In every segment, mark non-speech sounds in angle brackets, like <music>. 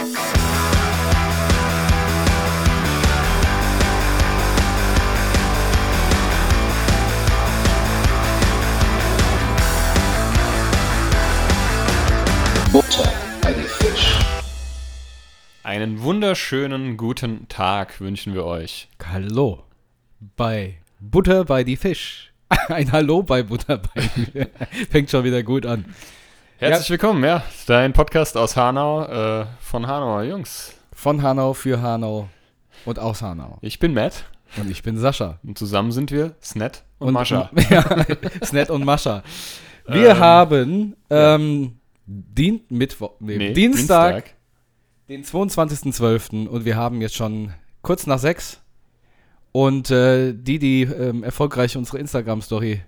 Butter bei die Fisch. Einen wunderschönen guten Tag wünschen wir euch. Hallo bei Butter bei die Fisch. <laughs> Ein Hallo bei Butter bei die Fängt schon wieder gut an. Herzlich willkommen, ja. Dein Podcast aus Hanau, äh, von Hanauer Jungs. Von Hanau für Hanau und aus Hanau. Ich bin Matt Und ich bin Sascha. und zusammen sind wir Snet und, Mascha. <laughs> Ja, Snet und Mascha. Wir Ähm, haben ähm, Dien Mittwoch, nee, Nee, Dienstag, den 22.12. und wir haben jetzt schon kurz nach sechs. Und äh, die, die ähm, erfolgreich unsere Instagram-Story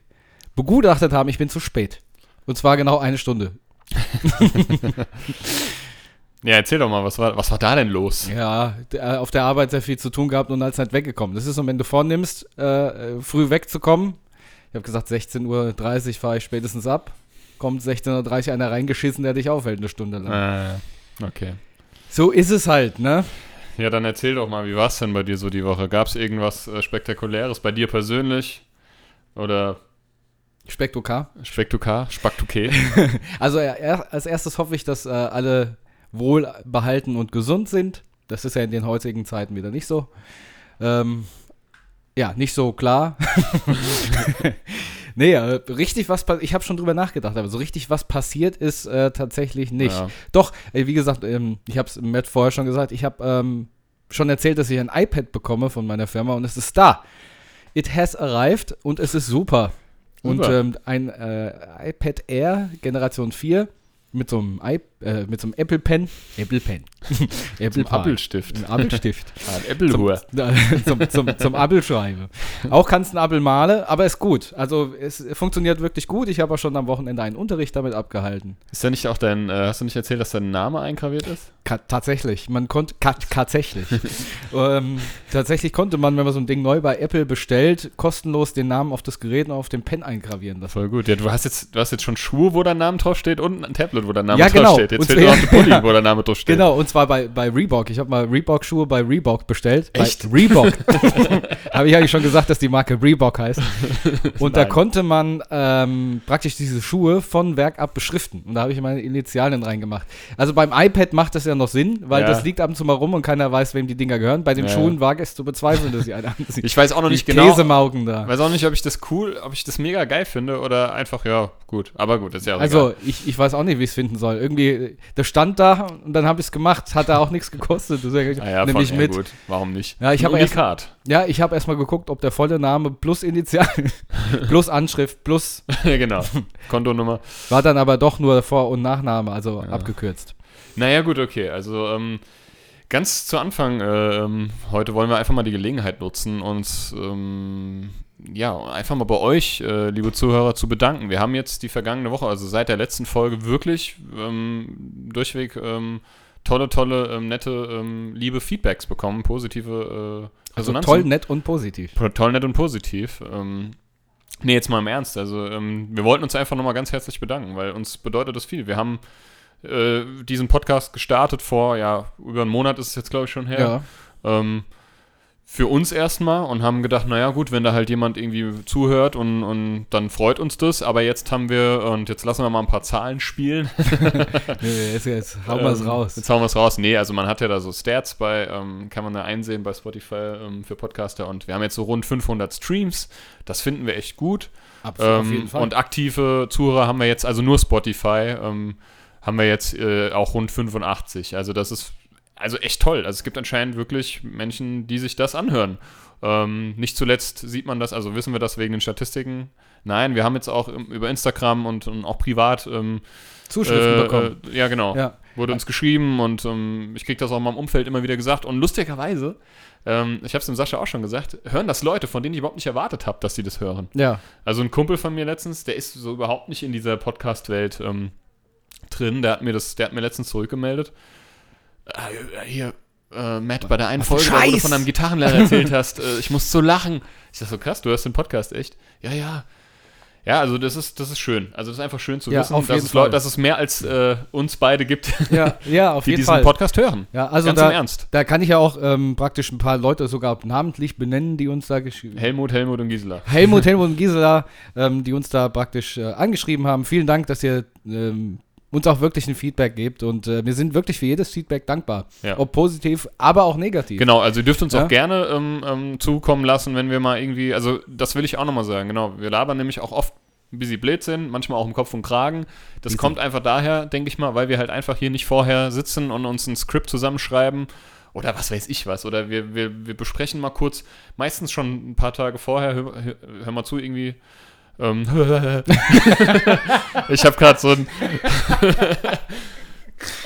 begutachtet haben, ich bin zu spät. Und zwar genau eine Stunde. <laughs> Ja, erzähl doch mal, was war, was war da denn los? Ja, äh, auf der Arbeit sehr viel zu tun gehabt und als nicht weggekommen. Das ist so, wenn du vornimmst, äh, früh wegzukommen. Ich habe gesagt, 16.30 Uhr fahre ich spätestens ab. Kommt 16.30 Uhr einer reingeschissen, der dich aufhält eine Stunde lang. Äh, okay. So ist es halt, ne? Ja, dann erzähl doch mal, wie war es denn bei dir so die Woche? Gab es irgendwas äh, Spektakuläres bei dir persönlich? Oder Spektukar. Spektukar? Spaktuke? <laughs> Also er, als erstes hoffe ich, dass äh, alle wohlbehalten und gesund sind. Das ist ja in den heutigen Zeiten wieder nicht so. Ähm, ja, nicht so klar. <laughs> <laughs> nee, äh, richtig was passiert, ich habe schon drüber nachgedacht, aber so richtig was passiert ist äh, tatsächlich nicht. Ja. Doch, wie gesagt, ähm, ich habe es Matt vorher schon gesagt, ich habe ähm, schon erzählt, dass ich ein iPad bekomme von meiner Firma und es ist da. It has arrived und es ist super. Und ähm, ein äh, iPad Air Generation 4 mit so einem, I äh, mit so einem Apple Pen. Apple Pen. <laughs> Apple Zum Appelstift. Ein Appelstift. <laughs> Ein Äppelhur. <laughs> zum, zum, zum Appelschreiben. Auch kannst du einen Appel male, aber ist gut. Also es funktioniert wirklich gut. Ich habe auch schon am Wochenende einen Unterricht damit abgehalten. Ist ja nicht auch dein, äh, hast du nicht erzählt, dass dein Name eingraviert ist? Ka tatsächlich. Man konnte, tatsächlich. ähm, tatsächlich konnte man, wenn man so ein Ding neu bei Apple bestellt, kostenlos den Namen auf das Gerät und auf den Pen eingravieren lassen. Voll gut. Ja, du hast jetzt, du hast jetzt schon Schuhe, wo dein Name drauf steht und ein Tablet, wo dein Name Ja, drauf genau. Jetzt Und fehlt nur noch ein Pulli, <laughs> wo dein Name drauf steht. Genau, und zwar bei, bei Reebok. Ich habe mal Reebok-Schuhe bei Reebok bestellt. Echt? Bei Reebok. <laughs> <laughs> habe ich eigentlich schon gesagt, dass die Marke Reebok heißt. Und da Nein. konnte man ähm, praktisch diese Schuhe von Werk ab beschriften. Und da habe ich meine Initialen reingemacht. Also beim iPad macht das ja noch Sinn, weil Ja. das liegt ab und zu mal rum und keiner weiß, wem die Dinger gehören. Bei den Ja. Schuhen wage es zu bezweifeln, dass sie einer ansieht. Ich weiß auch noch nicht Die genau. Käsemaugen da. Weiß auch nicht, ob ich das cool, ob ich das mega geil finde oder einfach, ja, gut. Aber gut, ist ja auch Also, egal. ich, ich weiß auch nicht, wie ich es finden soll. Irgendwie, das stand da und dann habe ich es gemacht. Hat da auch nichts gekostet. Deswegen <laughs> Ah ja, nehme ich ja, mit. gut. Warum nicht? Ja, ich habe erst-. Ja, ich habe erstmal geguckt, ob der volle Name plus Initial, <laughs> plus Anschrift, plus. ja, <laughs> genau. Kontonummer. War dann aber doch nur Vor- und Nachname, also abgekürzt. Naja, gut, okay. Also, ähm, ganz zu Anfang, äh, ähm, heute wollen wir einfach mal die Gelegenheit nutzen, uns, ähm, ja, einfach mal bei euch, äh, liebe Zuhörer, zu bedanken. Wir haben jetzt die vergangene Woche, also seit der letzten Folge, wirklich ähm, durchweg ähm, tolle, tolle, ähm, nette, ähm, liebe Feedbacks bekommen, positive äh, Also Resonanzen. toll, nett und positiv. Po- Toll, nett und positiv. Nee, jetzt mal im Ernst. Also, ähm, wir wollten uns einfach nochmal ganz herzlich bedanken, weil uns bedeutet das viel. Wir haben äh, diesen Podcast gestartet vor, ja, über einen Monat ist es jetzt, glaube ich, schon her. Ja. Ähm, für uns erstmal und haben gedacht, naja, gut, wenn da halt jemand irgendwie zuhört und, und dann freut uns das. Aber jetzt haben wir, und jetzt lassen wir mal ein paar Zahlen spielen. <laughs> Nee, jetzt, jetzt hauen wir es Ähm, raus. Jetzt hauen wir es raus. Nee, also man hat ja da so Stats bei, ähm, kann man da einsehen bei Spotify ähm, für Podcaster und wir haben jetzt so rund 500 Streams. Das finden wir echt gut. Absolut, auf Ähm, jeden Fall. und aktive Zuhörer haben wir jetzt, also nur Spotify, ähm, haben wir jetzt äh, auch rund 85. Also das ist also echt toll. Also es gibt anscheinend wirklich Menschen, die sich das anhören. Ähm, nicht zuletzt sieht man das, also wissen wir das wegen den Statistiken. Nein, wir haben jetzt auch über Instagram und, und auch privat ähm, Zuschriften äh, bekommen. Äh, ja, genau. Ja. Wurde uns geschrieben und ähm, ich kriege das auch in meinem Umfeld immer wieder gesagt. Und lustigerweise, ähm, ich habe es dem Sascha auch schon gesagt, hören das Leute, von denen ich überhaupt nicht erwartet habe, dass sie das hören. Ja. Also ein Kumpel von mir letztens, der ist so überhaupt nicht in dieser Podcast-Welt ähm, drin. Der hat mir das, der hat mir letztens zurückgemeldet. Äh, hier, äh, Matt, bei der einen Was Folge, wo du von deinem Gitarrenlehrer erzählt hast, äh, ich muss so lachen. Ich sag so, krass, du hörst den Podcast echt? Ja, ja. Ja, also das ist, das ist schön. Also das ist einfach schön zu Ja, wissen, dass es, Leu- Fall. dass es mehr als äh, uns beide gibt, <laughs> Ja, ja, auf die jeden diesen Fall. Podcast hören. Ja, also Ganz da, im Ernst. da kann ich ja auch ähm, praktisch ein paar Leute sogar namentlich benennen, die uns da geschrieben Helmut, Helmut und Gisela. Helmut, <laughs> Helmut und Gisela, ähm, die uns da praktisch äh, angeschrieben haben. Vielen Dank, dass ihr ähm, uns auch wirklich ein Feedback gebt und äh, wir sind wirklich für jedes Feedback dankbar. Ja. Ob positiv, aber auch negativ. Genau, also ihr dürft uns Ja. auch gerne ähm, ähm, zukommen lassen, wenn wir mal irgendwie, also das will ich auch nochmal sagen, genau, wir labern nämlich auch oft ein bisschen Blödsinn, manchmal auch im Kopf und Kragen. Das Easy. kommt einfach daher, denke ich mal, weil wir halt einfach hier nicht vorher sitzen und uns ein Skript zusammenschreiben oder was weiß ich was. Oder wir, wir, wir besprechen mal kurz, meistens schon ein paar Tage vorher, hör, hör, hör mal zu, irgendwie. Ähm, <laughs> ich habe gerade so ein. <laughs>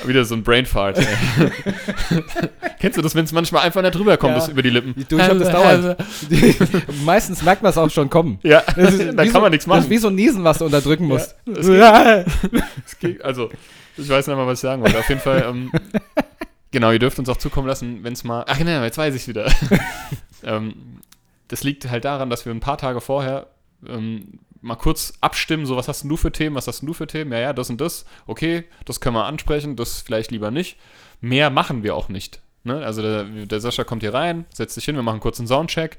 wieder so ein Brainfart. <laughs> Kennst du das, wenn es manchmal einfach nicht drüber kommt, Ja. das über die Lippen? Du, ich hab das dauernd. Meistens merkt man es auch schon kommen. Ja, ist da kann so, man nichts Das ist machen. wie so ein Niesen, was du unterdrücken musst. Es geht- Also, ich weiß nicht mal, was ich sagen wollte. Auf jeden Fall, ähm, genau, ihr dürft uns auch zukommen lassen, wenn es mal. Ach genau, jetzt weiß ich wieder. ähm, das liegt halt daran, dass wir ein paar Tage vorher ähm, mal kurz abstimmen, so was hast denn du für Themen, was hast denn du für Themen, ja, ja, das und das, okay, das können wir ansprechen, das vielleicht lieber nicht. Mehr machen wir auch nicht. Ne? Also der, der Sascha kommt hier rein, setzt sich hin, wir machen einen kurzen Soundcheck.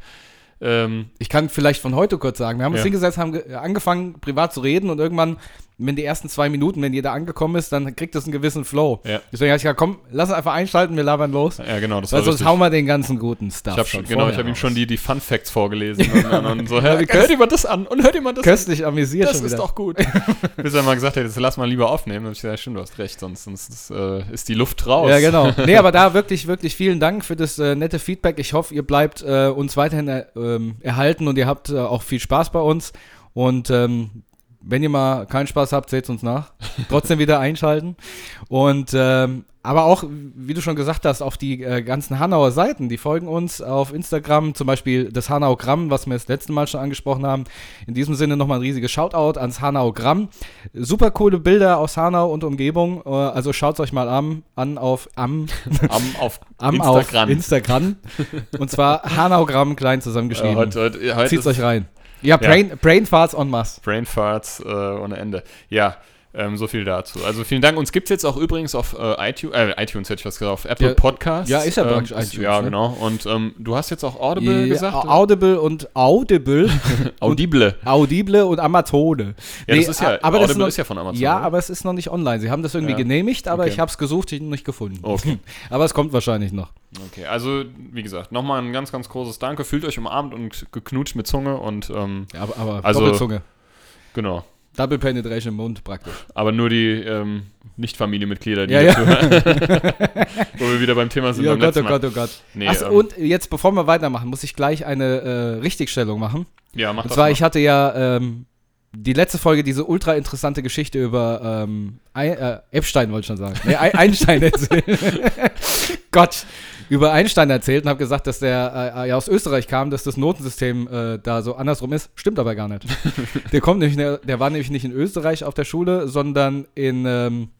Ähm, Ich kann vielleicht von heute kurz sagen. Wir haben uns Ja. hingesetzt, haben ge- angefangen, privat zu reden und irgendwann, wenn die ersten zwei Minuten, wenn jeder angekommen ist, dann kriegt das einen gewissen Flow. Ja. Deswegen habe ich gesagt, komm, lass uns einfach einschalten, wir labern los. ja, genau, das war sonst richtig. hauen wir den ganzen guten Stuff Ich habe schon genau, ich habe ihm schon die, die Fun Facts vorgelesen und, und, so, <laughs> Ja, hört ihr mal das an und hört ihr mal das köstlich amüsiert Das ist doch gut. <laughs> Bis er mal gesagt hat, jetzt lass mal lieber aufnehmen. Und ich gesagt, ja, stimmt, du hast recht, sonst, sonst äh, ist die Luft raus. Ja, genau. Nee, aber da wirklich, wirklich vielen Dank für das äh, nette Feedback. Ich hoffe, ihr bleibt äh, uns weiterhin äh, ähm, erhalten und ihr habt äh, auch viel Spaß bei uns. Und ähm, wenn ihr mal keinen Spaß habt, seht uns nach. Trotzdem wieder einschalten. Und ähm, aber auch, wie du schon gesagt hast, auf die äh, ganzen Hanauer Seiten, die folgen uns auf Instagram, zum Beispiel das Hanaugramm, was wir das letzte Mal schon angesprochen haben. In diesem Sinne nochmal ein riesiges Shoutout ans Hanaugramm. Super coole Bilder aus Hanau und Umgebung. Äh, also schaut euch mal an, an auf am <laughs> Am, auf am Instagram. auf Instagram. Und zwar Hanaugramm klein äh, zusammengeschrieben. heute, heute, heute Zieht's euch rein. Ja, Brain, Brain Farts en masse. Brain Farts äh, ohne Ende. Ja, ähm, so viel dazu. Also vielen Dank. Uns gibt es jetzt auch übrigens auf äh, iTunes, äh, iTunes hätte ich was gesagt, auf Apple Ja, Podcasts. ja, ist ja ähm, praktisch ist- iTunes, Ja, ne? genau. Und ähm, du hast jetzt auch Audible Ja, gesagt? Audible und Audible. <laughs> Audible. Audible und Amazone. Ja, Nee, das ist ja, aber Audible ist noch- ist ja von Amazon. Ja, oder? aber es ist noch nicht online. Sie haben das irgendwie Ja. genehmigt, aber Okay. ich habe es gesucht, ich nicht gefunden. Okay. <laughs> aber es kommt wahrscheinlich noch. Okay, also wie gesagt, nochmal ein ganz, ganz großes Danke. Fühlt euch umarmt und geknutscht mit Zunge und ähm, Ja, aber, aber Also- Doppelzunge. genau. Double Penetration im Mund praktisch. Aber nur die ähm, Nicht-Familienmitglieder, die Ja, ja. <laughs> Wo wir wieder beim Thema sind Ja, beim Gott, oh. Gott, oh Gott. Nee, Achso, ähm, und jetzt, bevor wir weitermachen, muss ich gleich eine äh, Richtigstellung machen. Ja, mach Und das zwar, mal. ich hatte ja ähm, die letzte Folge diese ultra interessante Geschichte über ähm, Ei- äh, Epstein, wollte ich schon sagen. Nee, Ei- <laughs> Einstein erzählt. <laughs> Gott. Über Einstein erzählt und habe gesagt, dass der äh, ja aus Österreich kam, dass das Notensystem äh, da so andersrum ist. Stimmt aber gar nicht. <laughs> der kommt nämlich, der war nämlich nicht in Österreich auf der Schule, sondern in, ähm,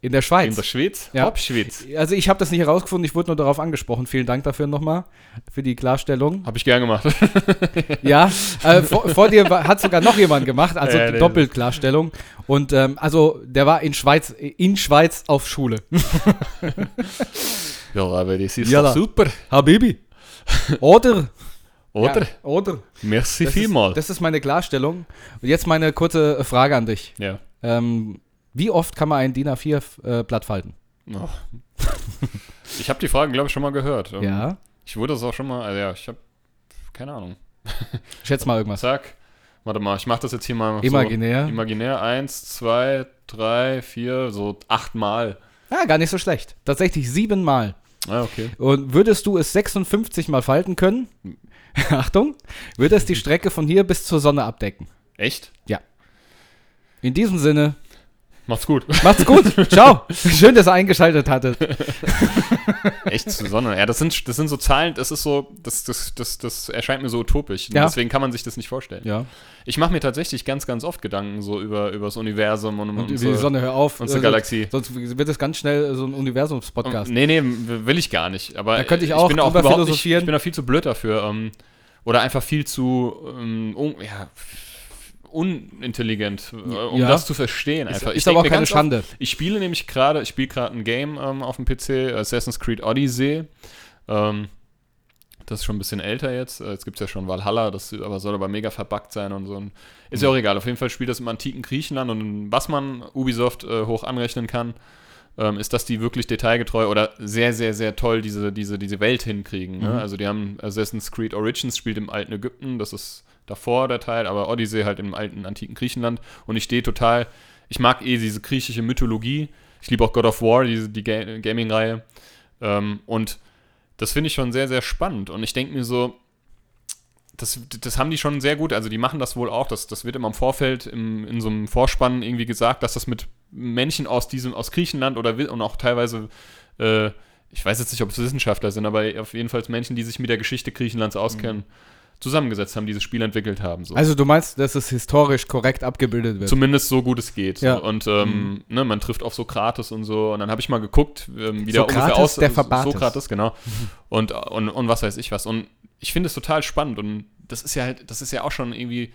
in der Schweiz. In der Schweiz? Ja. Hauptschweiz. Also ich habe das nicht herausgefunden, ich wurde nur darauf angesprochen. Vielen Dank dafür nochmal für die Klarstellung. Habe ich gern gemacht. <laughs> Ja, äh, vor, vor dir hat sogar noch jemand gemacht, also der- Doppelklarstellung. Und ähm, also der war in Schweiz, in Schweiz auf Schule. <laughs> ja, aber das ist Ja, doch super. Habibi. Oder? Oder? Ja, oder? Merci Das vielmal. ist, das ist meine Klarstellung. Und jetzt meine kurze äh, Frage an dich. ja. Ähm, wie oft kann man ein DIN A4-Blatt falten? Oh. <laughs> Ich habe die Fragen, glaube ich, schon mal gehört. Ähm, Ja. Ich wurde das auch schon mal, also ja, ich habe keine Ahnung. Schätz mal irgendwas. Zack. Warte mal, ich mache das jetzt hier mal Imaginär. So, imaginär. Eins, zwei, drei, vier, so achtmal. Ja, gar nicht so schlecht. Tatsächlich siebenmal. Ah, okay. Und würdest du es 56 Mal falten können? <laughs> Achtung, würde es die Strecke von hier bis zur Sonne abdecken. Echt? In diesem Sinne, Macht's gut. macht's gut. <laughs> Ciao. Schön, dass ihr eingeschaltet hattet. <laughs> Echt zur Sonne. Ja, das sind, das sind so Zahlen, das ist so, das, das, das, das erscheint mir so utopisch. Ja. Deswegen kann man sich das nicht vorstellen. Ja. Ich mache mir tatsächlich ganz, ganz oft Gedanken so über, über das Universum und, Und und über so, die Sonne, hör auf. unsere Äh, Galaxie. Sonst wird es ganz schnell so ein Universums-Podcast. Nee, nee, will ich gar nicht. Aber Da könnte ich auch bin auch überhaupt nicht, philosophieren. ich bin da viel zu blöd dafür. Ähm, oder einfach viel zu ähm, un, ja, unintelligent, äh, um Ja. das zu verstehen. Ist, Einfach. ist denk aber auch keine ganz oft- Schande. Ich spiele nämlich gerade, ich spiele gerade ein Game ähm, auf dem PC, Assassin's Creed Odyssey. Ähm, das ist schon ein bisschen älter jetzt. Äh, Jetzt gibt es ja schon Valhalla, das aber soll aber mega verbuggt sein und so. Ist ja auch egal. Auf jeden Fall spielt das im antiken Griechenland und was man Ubisoft äh, hoch anrechnen kann, ähm, ist, dass die wirklich detailgetreu oder sehr, sehr, sehr toll diese, diese, diese Welt hinkriegen. Ne? Mhm. Also die haben Assassin's Creed Origins spielt im alten Ägypten, das ist davor der Teil, aber Odyssey halt im alten antiken Griechenland und ich stehe total, ich mag eh diese griechische Mythologie. Ich liebe auch God of War, diese, die Ga Gaming-Reihe. Ähm, und das finde ich schon sehr, sehr spannend. Und ich denke mir so, das, das haben die schon sehr gut, also die machen das wohl auch, das, das wird immer im Vorfeld im, in so einem Vorspann irgendwie gesagt, dass das mit Menschen aus diesem, aus Griechenland oder und auch teilweise, äh, ich weiß jetzt nicht, ob es Wissenschaftler sind, aber auf jeden Fall Menschen, die sich mit der Geschichte Griechenlands auskennen, zusammengesetzt haben, dieses Spiel entwickelt haben. So. Also du meinst, dass es historisch korrekt abgebildet wird? Zumindest so gut es geht. Ja. So. Und ähm, ne, man trifft auf Sokrates und so. Und dann habe ich mal geguckt, ähm, wie der Sokrates, ungefähr aus der Verbates. Sokrates, genau. <laughs> Und, und, und was weiß ich was. Und ich finde es total spannend. Und das ist ja halt, das ist ja auch schon irgendwie,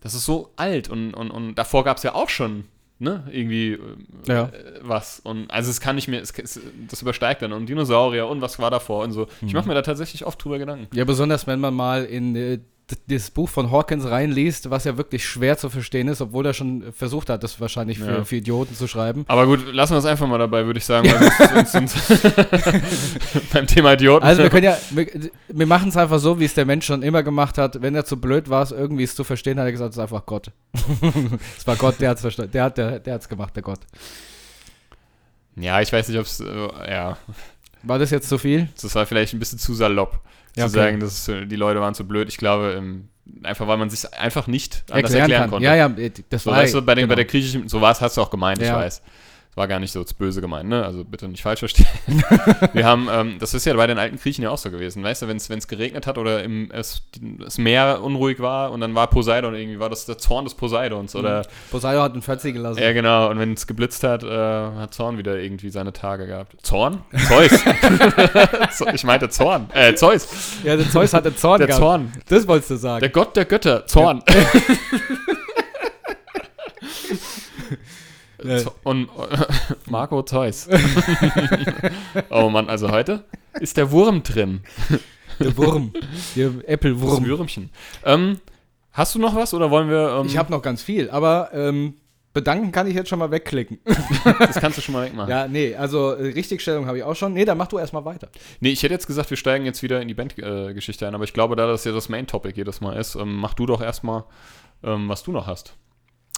das ist so alt. Und, und, und davor gab es ja auch schon, ne, irgendwie äh, Ja. was. Und also es kann nicht mehr, es, es, das übersteigt dann. Und Dinosaurier und was war davor und so. Mhm. Ich mache mir da tatsächlich oft drüber Gedanken. Ja, besonders wenn man mal in äh, das Buch von Hawkins reinliest, was ja wirklich schwer zu verstehen ist, obwohl er schon versucht hat, das wahrscheinlich für, Ja. für Idioten zu schreiben. Aber gut, lassen wir es einfach mal dabei, würde ich sagen. <laughs> Beim Thema Idioten. Also wir können ja, wir, wir machen es einfach so, wie es der Mensch schon immer gemacht hat. Wenn er zu blöd war, es irgendwie es zu verstehen, hat er gesagt, es ist einfach Gott. <laughs> es war Gott, der hat es verstanden. Der hat der, der hat's gemacht, der Gott. Ja, ich weiß nicht, ob es, äh, ja, War das jetzt zu viel? das war vielleicht ein bisschen zu salopp, Ja, zu okay. sagen, dass äh, die Leute waren zu blöd. Ich glaube, ähm, einfach weil man sich einfach nicht anders Erklären erklären konnte. Ja, ja, das So, war weißt du, bei, den, genau. bei der griechischen, so war es, hast du auch gemeint, ich Ja. weiß. War gar nicht so böse gemeint, ne? Also bitte nicht falsch verstehen. <laughs> Wir haben, ähm, das ist ja bei den alten Griechen ja auch so gewesen, weißt du, wenn es geregnet hat oder im, es, das Meer unruhig war und dann war Poseidon irgendwie, war das der Zorn des Poseidons oder Poseidon hat ihn fertig gelassen. Ja, genau. Und wenn es geblitzt hat, äh, hat Zorn wieder irgendwie seine Tage gehabt. Zorn? Zeus. <laughs> Ich meinte Zorn. Äh, Zeus. Ja, der Zeus hatte Zorn Der gehabt. Zorn. Das wolltest du sagen. Der Gott der Götter. Zorn. Ja. <laughs> Zo- Und äh, <laughs> Marco Zeus. <laughs> oh Mann, also heute ist der Wurm drin. Der Wurm. Der Das Apple-Wurm. Würmchen. Ähm, hast du noch was oder wollen wir. Ähm, Ich habe noch ganz viel, aber ähm, bedanken kann ich jetzt schon mal wegklicken. <laughs> das kannst du schon mal wegmachen. ja, nee, also äh, Richtigstellung habe ich auch schon. Nee, dann mach du erstmal weiter. Nee, ich hätte jetzt gesagt, wir steigen jetzt wieder in die Bandgeschichte äh, ein, aber ich glaube, da das ja das Main-Topic jedes Mal ist, ähm, mach du doch erstmal, ähm, was du noch hast.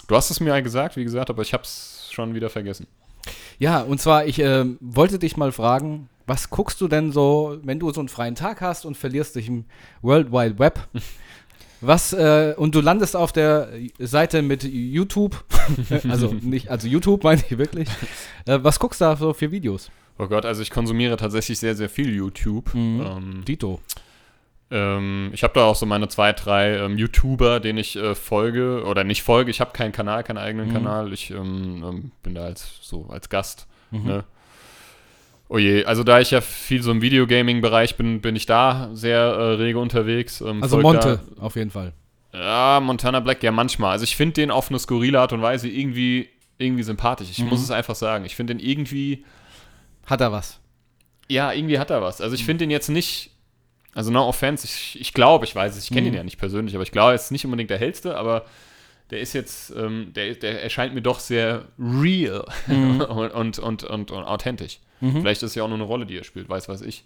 Du hast es mir ja gesagt, wie gesagt, aber ich schon wieder vergessen. Ja, und zwar, ich ähm, wollte dich mal fragen, was guckst du denn so, wenn du so einen freien Tag hast und verlierst dich im World Wide Web? <laughs> Was, äh, und du landest auf der Seite mit YouTube, <laughs> also nicht, also YouTube meine ich wirklich. Äh, was guckst du da so für Videos? Oh Gott, also ich konsumiere tatsächlich sehr, sehr viel YouTube. Mhm. Ähm, Dito. Ähm, ich habe da auch so meine zwei, drei ähm, YouTuber, denen ich äh, folge oder nicht folge. Ich habe keinen Kanal, keinen eigenen Mhm. Kanal. Ich ähm, ähm, bin da als so als Gast. Mhm. Ne? Oh je, also da ich ja viel so im Videogaming-Bereich bin, bin ich da sehr äh, rege unterwegs. Ähm, Also Monte, auf jeden Fall. Da, ja, Montana Black, ja manchmal. Also ich finde den auf eine skurrile Art und Weise irgendwie, irgendwie sympathisch. Ich Mhm. muss es einfach sagen. Ich finde den irgendwie, Hat er was? ja, irgendwie hat er was. Also ich finde den jetzt nicht, also no offense, ich, ich glaube, ich weiß es, ich kenne Mhm. ihn ja nicht persönlich, aber ich glaube, er ist nicht unbedingt der hellste, aber der ist jetzt, ähm, der, der erscheint mir doch sehr real Mhm. <laughs> und, und, und, und, authentisch. Mhm. Vielleicht ist es ja auch nur eine Rolle, die er spielt, weiß was ich.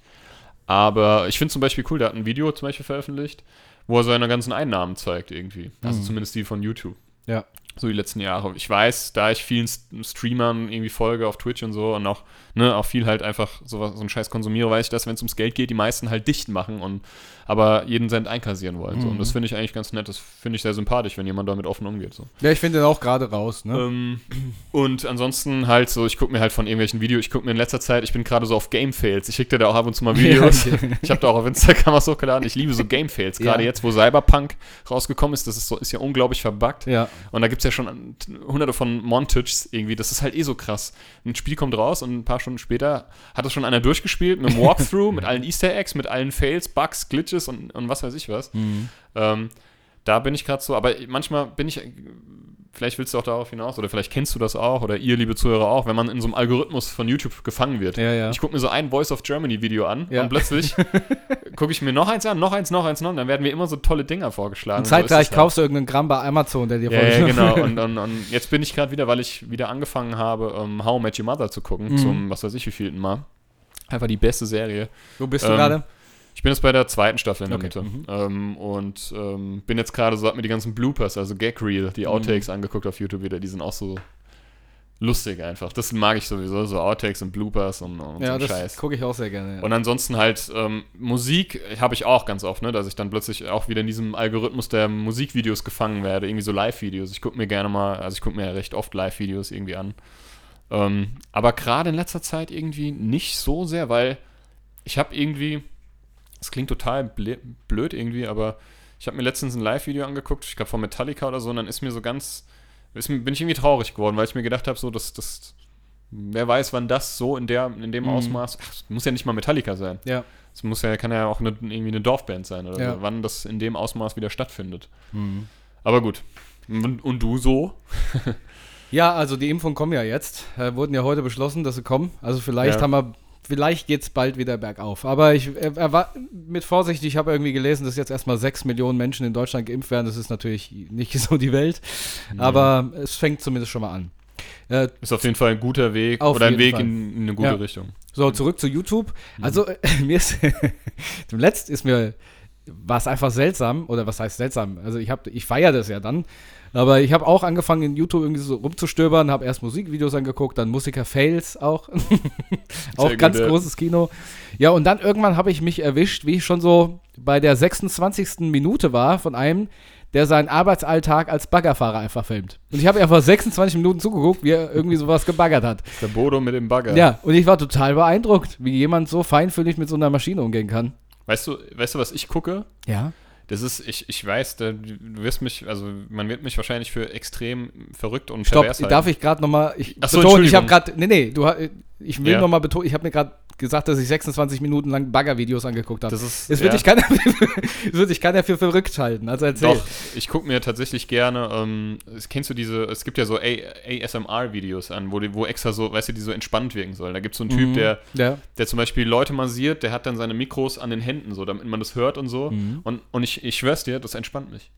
Aber ich finde zum Beispiel cool, der hat ein Video zum Beispiel veröffentlicht, wo er seine ganzen Einnahmen zeigt irgendwie. Also Mhm. zumindest die von YouTube. Ja. So die letzten Jahre. Ich weiß, da ich vielen St- Streamern irgendwie folge auf Twitch und so und auch, ne, auch viel halt einfach so, so einen Scheiß konsumiere, weiß ich, dass wenn es ums Geld geht, die meisten halt dicht machen und aber jeden Cent einkassieren wollen. So. Und Mhm. das finde ich eigentlich ganz nett. Das finde ich sehr sympathisch, wenn jemand damit offen umgeht. So. Ja, ich finde den auch gerade raus, ne? Ähm, und ansonsten halt so, ich gucke mir halt von irgendwelchen Videos, ich gucke mir in letzter Zeit, ich bin gerade so auf Game Fails. Ich schicke dir da auch ab und zu mal <laughs> Videos. Ja, okay. Ich habe da auch auf Instagram was hochgeladen. Ich liebe so Game Fails. <laughs> Gerade Ja. jetzt, wo Cyberpunk rausgekommen ist, das ist, so, ist ja unglaublich verbuggt. Ja. Und da gibt es ja schon hunderte von Montages irgendwie. Das ist halt eh so krass. Ein Spiel kommt raus und ein paar Stunden später hat es schon einer durchgespielt mit einem Walkthrough, <laughs> mit allen Easter Eggs, mit allen Fails, Bugs, Glitches und, und was weiß ich was. Mhm. Ähm, Da bin ich gerade so, aber manchmal bin ich, vielleicht willst du auch darauf hinaus, oder vielleicht kennst du das auch, oder ihr, liebe Zuhörer, auch, wenn man in so einem Algorithmus von YouTube gefangen wird. Ja, ja. Ich gucke mir so ein Voice of Germany Video an Ja. und plötzlich <laughs> gucke ich mir noch eins an, noch eins, noch eins, noch, und dann werden mir immer so tolle Dinger vorgeschlagen. Und so zeitgleich es halt. kaufst du irgendeinen Gramm bei Amazon, der dir Ja, ja, vorgeschlagen genau. <laughs> Und, und, und jetzt bin ich gerade wieder, weil ich wieder angefangen habe, ähm, How I Met Your Mother zu gucken, Mhm. zum was weiß ich wievielten Mal. Einfach die beste Serie. Wo bist du Ähm, gerade? Ich bin jetzt bei der zweiten Staffel in der Okay, Mitte. mhm. Ähm, und ähm, bin jetzt gerade so, hab mir die ganzen Bloopers, also Gag Reel, die Outtakes angeguckt auf YouTube wieder. Die sind auch so lustig einfach. Das mag ich sowieso, so Outtakes und Bloopers und, und Ja, so das Scheiß. gucke ich auch sehr gerne. Ja. Und ansonsten halt ähm, Musik habe ich auch ganz oft, ne, dass ich dann plötzlich auch wieder in diesem Algorithmus der Musikvideos gefangen werde, irgendwie so Live-Videos. Ich gucke mir gerne mal, also ich gucke mir ja recht oft Live-Videos irgendwie an. Ähm, aber gerade in letzter Zeit irgendwie nicht so sehr, weil ich habe irgendwie, es klingt total blö- blöd irgendwie, aber ich habe mir letztens ein Live-Video angeguckt, ich glaube von Metallica oder so, und dann ist mir so ganz, ist, bin ich irgendwie traurig geworden, weil ich mir gedacht habe, so, dass das, wer weiß, wann das so in, der, in dem Mhm. Ausmaß, ach, muss ja nicht mal Metallica sein. ja. Es muss ja, kann ja auch eine, irgendwie eine Dorfband sein oder Ja. wann das in dem Ausmaß wieder stattfindet. Aber gut. Und, und du so? <laughs> Ja, also die Impfungen kommen ja jetzt. Äh, wurden ja heute beschlossen, dass sie kommen. Also vielleicht Ja. haben wir, vielleicht geht es bald wieder bergauf. Aber ich äh, erwar- mit Vorsicht, ich habe irgendwie gelesen, dass jetzt erstmal sechs Millionen Menschen in Deutschland geimpft werden. Das ist natürlich nicht <laughs> so die Welt. Aber es fängt zumindest schon mal an. Äh, Ist auf jeden Fall ein guter Weg oder ein Weg in, in eine gute Ja. Richtung. So, zurück zu YouTube. Also, äh, <laughs> mir ist, <laughs> zum Letzt ist mir, war es einfach seltsam, oder was heißt seltsam? Also, ich, hab, ich feiere das ja dann, aber ich habe auch angefangen, in YouTube irgendwie so rumzustöbern, habe erst Musikvideos angeguckt, dann Musiker-Fails auch. <laughs> auch gut, ganz ja. großes Kino. Ja, und dann irgendwann habe ich mich erwischt, wie ich schon so bei der 26. Minute war von einem, der seinen Arbeitsalltag als Baggerfahrer einfach filmt. Und ich habe einfach 26 Minuten zugeguckt, wie er irgendwie sowas gebaggert hat. Der Bodo mit dem Bagger. Ja, und ich war total beeindruckt, wie jemand so feinfühlig mit so einer Maschine umgehen kann. Weißt du, weißt du, was ich gucke? Ja. Das ist, ich, ich weiß, da, du wirst mich, also man wird mich wahrscheinlich für extrem verrückt und Stopp, pervers halten. darf ich gerade nochmal, ich Ach so, betone, ich habe gerade, nee, nee, du, ich will Ja. nochmal betonen, ich habe mir gerade gesagt, dass ich 26 Minuten lang Bagger-Videos angeguckt habe. Das ist, Es wird, ja. dich keiner, <laughs> wird dich keiner für verrückt halten, also erzähl. Doch, ich gucke mir tatsächlich gerne, ähm, kennst du diese, es gibt ja so ASMR-Videos an, wo, die, wo extra so, weißt du, die so entspannt wirken sollen. Da gibt es so einen Typ, Mhm. der, Ja. der zum Beispiel Leute massiert, der hat dann seine Mikros an den Händen, so, damit man das hört und so. Mhm. Und, und ich, ich schwör's dir, das entspannt mich.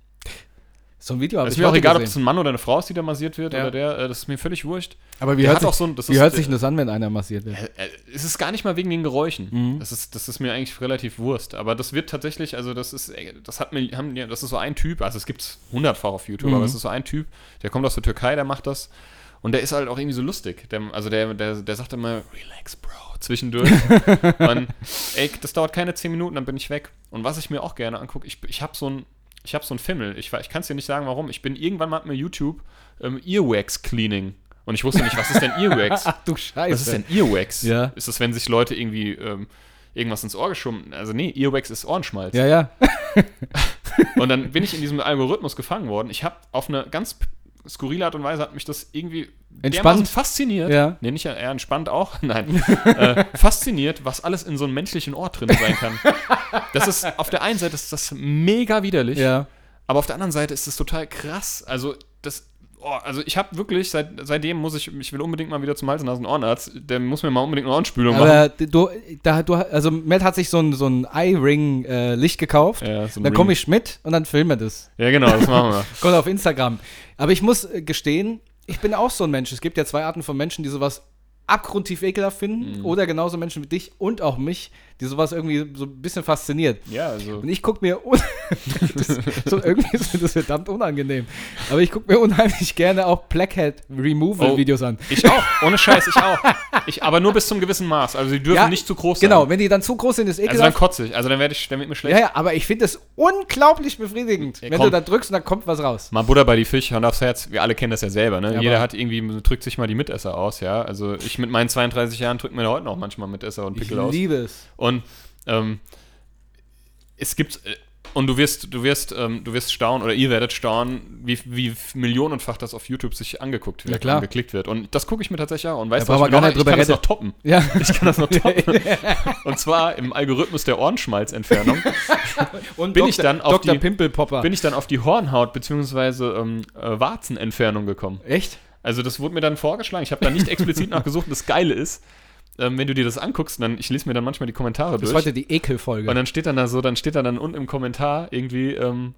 So ein Video habe Es ist ich mir auch egal, ob es gesehen. ein Mann oder eine Frau ist, die da massiert wird Ja. oder der, äh, das ist mir völlig wurscht. Aber wie der hört, hat sich, auch so ein- das wie ist- hört sich denn das an, wenn einer massiert wird? Äh, äh, Es ist gar nicht mal wegen den Geräuschen. Mhm. Das, ist, das ist mir eigentlich relativ Wurst. Aber das wird tatsächlich, also das ist, äh, das hat mir, haben, ja, das ist so ein Typ, also es gibt hundertfach auf YouTube, Mhm. aber es ist so ein Typ, der kommt aus der Türkei, der macht das. Und der ist halt auch irgendwie so lustig. Der, also der, der, der sagt immer, relax, Bro, zwischendurch. <laughs> und ey, das dauert keine 10 Minuten, dann bin ich weg. Und was ich mir auch gerne angucke, ich, ich habe so ein, ich habe so ein Fimmel. Ich, ich kann es dir nicht sagen, warum. Ich bin irgendwann mal hat mir YouTube ähm, Earwax Cleaning. Und ich wusste nicht, was ist denn Earwax? <laughs> Ach du Scheiße. Was ist denn Earwax? Ja. Ist das, wenn sich Leute irgendwie ähm, irgendwas ins Ohr geschoben? Also nee, Earwax ist Ohrenschmalz. Ja, ja. <laughs> Und dann bin ich in diesem Algorithmus gefangen worden. Ich habe auf eine ganz skurrile Art und Weise hat mich das irgendwie Entspannt? fasziniert. Ja. Nee, nicht eher entspannt auch. <laughs> Nein. <laughs> äh, fasziniert, was alles in so einem menschlichen Ohr drin sein kann. Das ist, auf der einen Seite ist das mega widerlich. Ja. Aber auf der anderen Seite ist es total krass. Also, das. Oh, also ich habe wirklich, seit, seitdem muss ich, ich will unbedingt mal wieder zum Hals- und Nasen-Ohrenarzt, der muss mir mal unbedingt eine Ohrenspülung machen. Aber du, da, du, also Matt hat sich so ein, so ein Eye-Ring-Licht gekauft. Ja, so dann komme ich mit und dann filmen wir das. Ja, genau, das machen wir. <laughs> Kommt auf Instagram. Aber ich muss äh, gestehen, ich bin auch so ein Mensch. Es gibt ja zwei Arten von Menschen, die sowas abgrundtief ekelhaft finden. Oder genauso Menschen wie dich und auch mich, die sowas irgendwie so ein bisschen fasziniert. Ja, also. Und ich gucke mir, <laughs> das, so irgendwie <laughs> ist mir das verdammt unangenehm. Aber ich gucke mir unheimlich gerne auch Blackhead Removal Oh. Videos an. Ich auch, ohne Scheiß, ich auch. Ich, aber nur bis zum gewissen Maß. Also, sie dürfen Ja, nicht zu groß Genau, sein. wenn die dann zu groß sind, ist Also, dann ekelhaft. kotze ich. Also, dann werde ich, dann wird mir schlecht. ja, ja, aber ich finde es unglaublich befriedigend, Ja, wenn komm. du da drückst und dann kommt was raus. Mal Butter bei die Fische, Hand aufs Herz. Wir alle kennen das ja selber, ne? Ja, Jeder hat irgendwie, drückt sich mal die Mitesser aus, ja. Also, ich mit meinen 32 Jahren drücke mir da heute noch manchmal Mitesser und Ich Pickel aus. liebe es. Und ähm, es gibt, äh, Und du wirst, du wirst, ähm, du wirst staunen oder ihr werdet staunen, wie, wie millionenfach das auf YouTube sich angeguckt wird Ja, klar. und geklickt wird. Und das gucke ich mir tatsächlich auch. Und weißt du, brauchen was ich, gar noch- ich kann das noch toppen. <laughs> Ja. Ich kann das noch toppen. <laughs> und zwar im Algorithmus der Ohrenschmalzentfernung <laughs> Und Bin ich dann auf Dr. die- Pimpelpopper. bin ich dann auf die Hornhaut bzw. Ähm, äh, Warzenentfernung gekommen. Echt? Also das wurde mir dann vorgeschlagen. Ich habe da nicht explizit nachgesucht. Das Geile ist, ähm, wenn du dir das anguckst, dann ich lese mir dann manchmal die Kommentare Das durch. ist heute die Ekelfolge. Und dann steht dann da so, dann steht da dann unten im Kommentar irgendwie, ähm,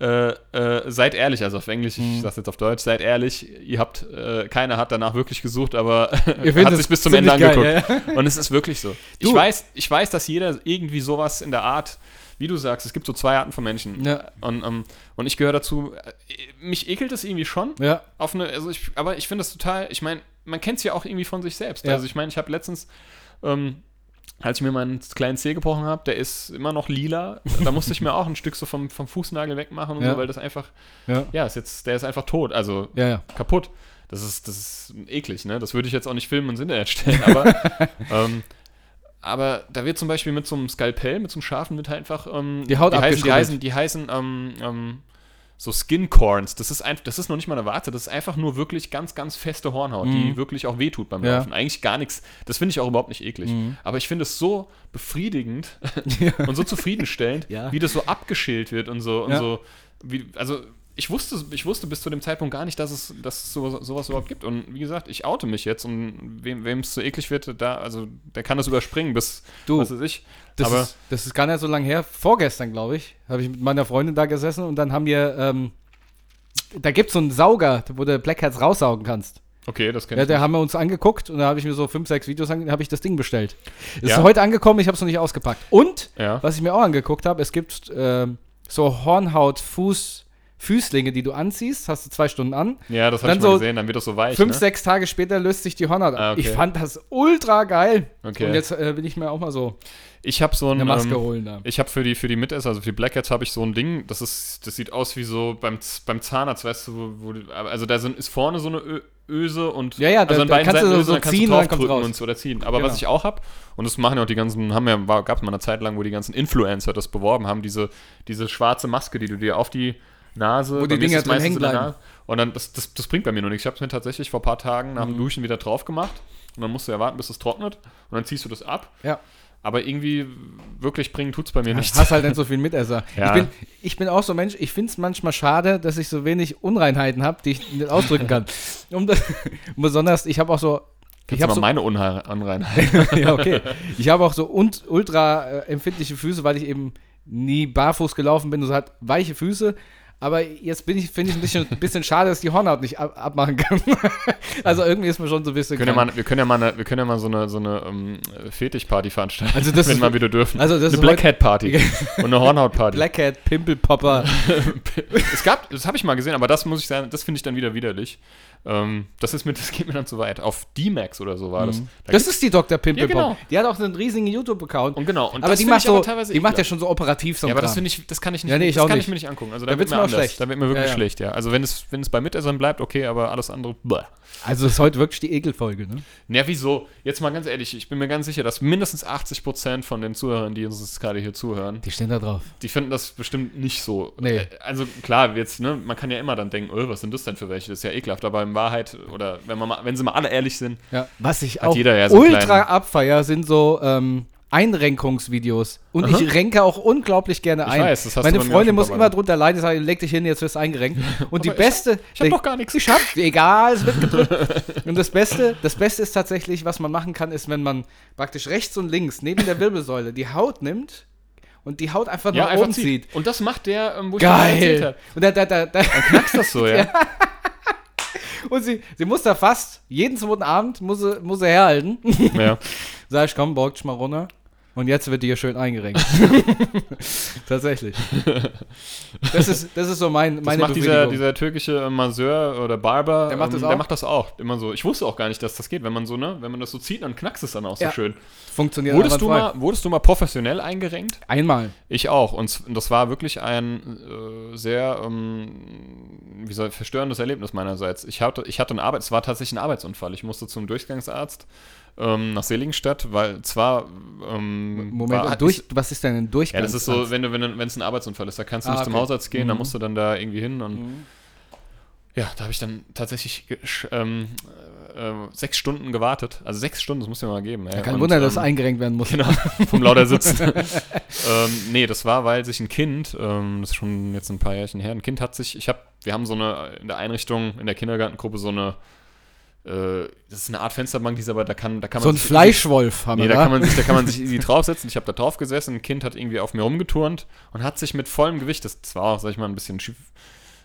äh, äh, seid ehrlich, also auf Englisch, Mhm. ich sag's jetzt auf Deutsch, seid ehrlich, ihr habt, äh, keiner hat danach wirklich gesucht, aber <laughs> hat es sich bis zum Ende geil, angeguckt. ja, Und es ist wirklich so. Du- Ich weiß, ich weiß, dass jeder irgendwie sowas in der Art, wie du sagst, es gibt so zwei Arten von Menschen. Ja. Und, ähm, und ich gehöre dazu, äh, mich ekelt es irgendwie schon, Ja. auf eine, also ich, aber ich finde das total, ich meine, man kennt es ja auch irgendwie von sich selbst. Ja. Also ich meine, ich habe letztens, ähm, als ich mir meinen kleinen Zeh gebrochen habe, der ist immer noch lila. Da musste ich mir auch ein Stück so vom, vom Fußnagel wegmachen und Ja. so, weil das einfach, Ja. ja, ist jetzt, der ist einfach tot, also kaputt. Das ist, das ist eklig, ne? Das würde ich jetzt auch nicht filmen und ins Internet stellen, aber, <laughs> ähm, aber da wird zum Beispiel mit so einem Skalpell, mit so einem scharfen, wird halt einfach ähm, Die Haut die heißen, die heißen, die heißen ähm, ähm, so Skin Corns. Das ist, ein, das ist noch nicht mal eine Warze, das ist einfach nur wirklich ganz, ganz feste Hornhaut, die wirklich auch wehtut beim Mhm. Ja. Mhm. Laufen. Eigentlich gar nichts. Das finde ich auch überhaupt nicht eklig. Aber ich finde es so befriedigend <laughs> und so zufriedenstellend, Ja. wie das so abgeschält wird und so und Ja. so. Wie, also ich wusste, ich wusste bis zu dem Zeitpunkt gar nicht, dass es, dass es so, sowas überhaupt gibt. Und wie gesagt, ich oute mich jetzt und wem es so eklig wird, da, also der kann das überspringen bis, Du, was weiß ich. Das, Aber ist, das ist gar nicht so lange her. Vorgestern, glaube ich, habe ich mit meiner Freundin da gesessen und dann haben wir, ähm, da gibt es so einen Sauger, wo du Blackheads raussaugen kannst. okay, das kennt Ja, ich. da haben wir uns angeguckt und da habe ich mir so fünf, sechs Videos angeguckt, habe ich das Ding bestellt. Es Ja. ist heute angekommen, ich habe es noch nicht ausgepackt. Und, Ja. was ich mir auch angeguckt habe, es gibt ähm, so Hornhaut-Fuß, Füßlinge, die du anziehst, hast du zwei Stunden an. Ja, das habe ich mal so gesehen, dann wird das so weich. Fünf, ne? sechs Tage später löst sich die Hornhaut ab. Ah, okay. Ich fand das ultra geil. Okay. Und jetzt äh, will ich mir auch mal so Ich habe so ein, eine Maske ähm, holen da. ich habe für die, für die Mitesser, also für die Blackheads habe ich so ein Ding, das ist, das sieht aus wie so beim, beim Zahnarzt, weißt du, wo, wo du- also da sind, ist vorne so eine Ö Öse und Ja, ja, da- also an da beiden kannst du Seiten so Öse, kannst ziehen du und dann kommt's draufdrücken und so oder ziehen. Aber Genau. was ich auch habe, und das machen ja auch die ganzen, haben ja, gab es mal eine Zeit lang, wo die ganzen Influencer das beworben haben, diese, diese schwarze Maske, die du dir auf die Nase, Wo die Dinger drin hängen bleiben. Und dann, das, das, das bringt bei mir noch nichts. Ich habe es mir tatsächlich vor ein paar Tagen nach dem Mhm. Duschen wieder drauf gemacht. Und dann musst du ja warten, bis es trocknet. Und dann ziehst du das ab. Ja. Aber irgendwie wirklich bringen tut es bei mir Ich nichts. hast halt nicht so viel Mitesser. <laughs> Ja. Ich, bin, ich bin auch so ein Mensch, ich finde es manchmal schade, dass ich so wenig Unreinheiten habe, die ich nicht ausdrücken kann. <laughs> Um das, besonders, ich habe auch so. Kannst ich habe so, mal meine Unreinheit. <laughs> ja, okay. Ich habe auch so und, ultra äh, empfindliche Füße, weil ich eben nie barfuß gelaufen bin. So halt weiche Füße. Aber jetzt bin ich, finde ich ein bisschen, bisschen schade, dass die Hornhaut nicht ab, abmachen kann. <laughs> also irgendwie ist mir schon so ein bisschen. Wir können, mal, wir können ja mal eine, wir können ja mal so eine, so eine ähm, Fetischparty veranstalten, Also das <laughs> wenn ist- wir wieder dürfen. also das eine ist Black Hat Party <laughs> und eine Hornhaut Party. Blackhead, Pimpelpopper. es gab, das habe ich mal gesehen, aber das muss ich sagen, das finde ich dann wieder widerlich. Ähm, das ist mir, <laughs> das geht mir dann zu weit. Auf D-Max oder so war das. Da Mhm. Das ist die Dr. Pimpelpop. Ja, genau. Die hat auch einen riesigen YouTube-Account. und genau. Und aber die macht aber so, teilweise die macht ja schon so operativ so Ja, aber das ich, das kann ich nicht, Ja, nee, ich das kann nicht. ich mir nicht angucken. Also Da da, wird mir auch schlecht. Da wird mir wirklich Ja, ja. schlecht, ja. Also wenn es, wenn es bei Mitessern bleibt, okay, aber alles andere, bäh. Also ist heute wirklich die Ekelfolge, ne? Ja, wieso? Jetzt mal ganz ehrlich, ich bin mir ganz sicher, dass mindestens 80% von den Zuhörern, die uns gerade hier zuhören, Die stehen da drauf. die finden das bestimmt nicht so. Nee. Äh, Also klar, jetzt, ne, man kann ja immer dann denken, oh, was sind das denn für welche? Das ist ja ekelhaft, aber in Wahrheit, oder wenn man mal, wenn sie mal alle ehrlich sind, Ja. Was ich Hat auch jeder ja so ultra abfeier, sind so ähm, Einrenkungsvideos. Und Aha. ich renke auch unglaublich gerne Ich ein. weiß, das hast Meine du Freundin muss immer drunter leiden, sage, leg dich hin, jetzt wirst du eingerenkt. <laughs> Und die ich hab- beste. ich hab doch gar nichts. Ich hab, egal, es wird gedrückt. <laughs> und das Beste, das Beste ist tatsächlich, was man machen kann, ist, wenn man praktisch rechts und links neben der Wirbelsäule die Haut nimmt und die Haut einfach ja, nach einfach oben zieht. zieht. Und das macht der, ähm, wo ich vorhin erzählt Geil. habe. Und da, da, da, da, Knackst das so, <laughs> ja? Und sie, sie muss da fast jeden zweiten Abend muss sie, muss sie herhalten. ja. <laughs> Sag ich, komm, borg dich mal runter. Und jetzt wird die hier schön eingerenkt. <laughs> <laughs> Tatsächlich. Das ist, das ist so mein, Das meine macht dieser, dieser türkische Masseur oder Barber, Der macht das ähm, auch? der macht das auch. Immer so. Ich wusste auch gar nicht, dass das geht. Wenn man so, ne, wenn man das so zieht, dann knackst es dann auch so Ja. schön. Funktioniert Wurdest du, mal, wurdest du mal professionell eingerenkt? Einmal. Ich auch. Und das war wirklich ein äh, sehr, ähm, wie soll, verstörendes Erlebnis meinerseits. Ich hatte, ich hatte einen Arbeit, es war tatsächlich ein Arbeitsunfall. Ich musste zum Durchgangsarzt ähm, nach Seligenstadt, weil zwar. Ähm, Moment, war, durch, was ist denn ein Durchgang? Ja, das ist so, wenn du, wenn es ein Arbeitsunfall ist, da kannst du Ah, nicht zum okay. Hausarzt gehen, da Mhm. musst du dann da irgendwie hin und Mhm. ja, da habe ich dann tatsächlich ähm, äh, sechs Stunden gewartet. Also sechs Stunden, das muss dir mal geben. ey. Kein Und, Wunder, dass ähm, eingerenkt werden muss. Genau, vom lauter Sitzen. <laughs> ähm, nee, das war, weil sich ein Kind, ähm, das ist schon jetzt ein paar Jährchen her, ein Kind hat sich, ich habe, wir haben so eine, in der Einrichtung, in der Kindergartengruppe so eine, das ist eine Art Fensterbank, die ist aber, da kann, da kann man So ein sich- Fleischwolf haben Nee, wir da da. kann man sich, da kann man sich easy <laughs> draufsetzen. Ich habe da drauf gesessen, ein Kind hat irgendwie auf mir rumgeturnt und hat sich mit vollem Gewicht, das war auch, sag ich mal, ein bisschen schief,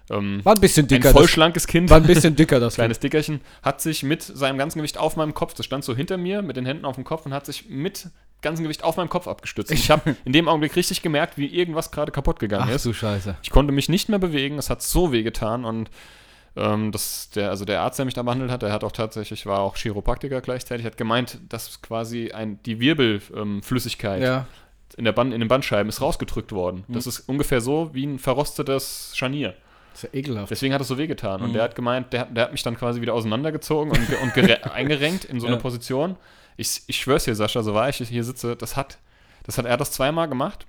ähm, War ein bisschen ein dicker. das, vollschlankes Kind, war ein bisschen dicker, das <laughs> kleines Dickerchen, hat sich mit seinem ganzen Gewicht auf meinem Kopf, das stand so hinter mir, mit den Händen auf dem Kopf und hat sich mit ganzem Gewicht auf meinem Kopf abgestützt. Und Ich habe <laughs> in dem Augenblick richtig gemerkt, wie irgendwas gerade kaputt gegangen Ach ist. du Scheiße. Ich konnte mich nicht mehr bewegen, es hat so weh getan und ähm, das, der, also der Arzt, der mich da behandelt hat, der hat auch tatsächlich, war auch Chiropraktiker gleichzeitig, hat gemeint, dass quasi ein, die Wirbelflüssigkeit Ja. in, der Band, in den Bandscheiben ist rausgedrückt worden. Mhm. Das ist ungefähr so wie ein verrostetes Scharnier. ist ja ekelhaft. Deswegen hat es so wehgetan. Und Mhm. der hat gemeint, der, hat- der hat mich dann quasi wieder auseinandergezogen und, und gere- <laughs> eingerenkt in so eine Ja. Position. Ich, ich schwör's dir, Sascha, so war ich hier sitze, das hat, das hat er das zweimal gemacht.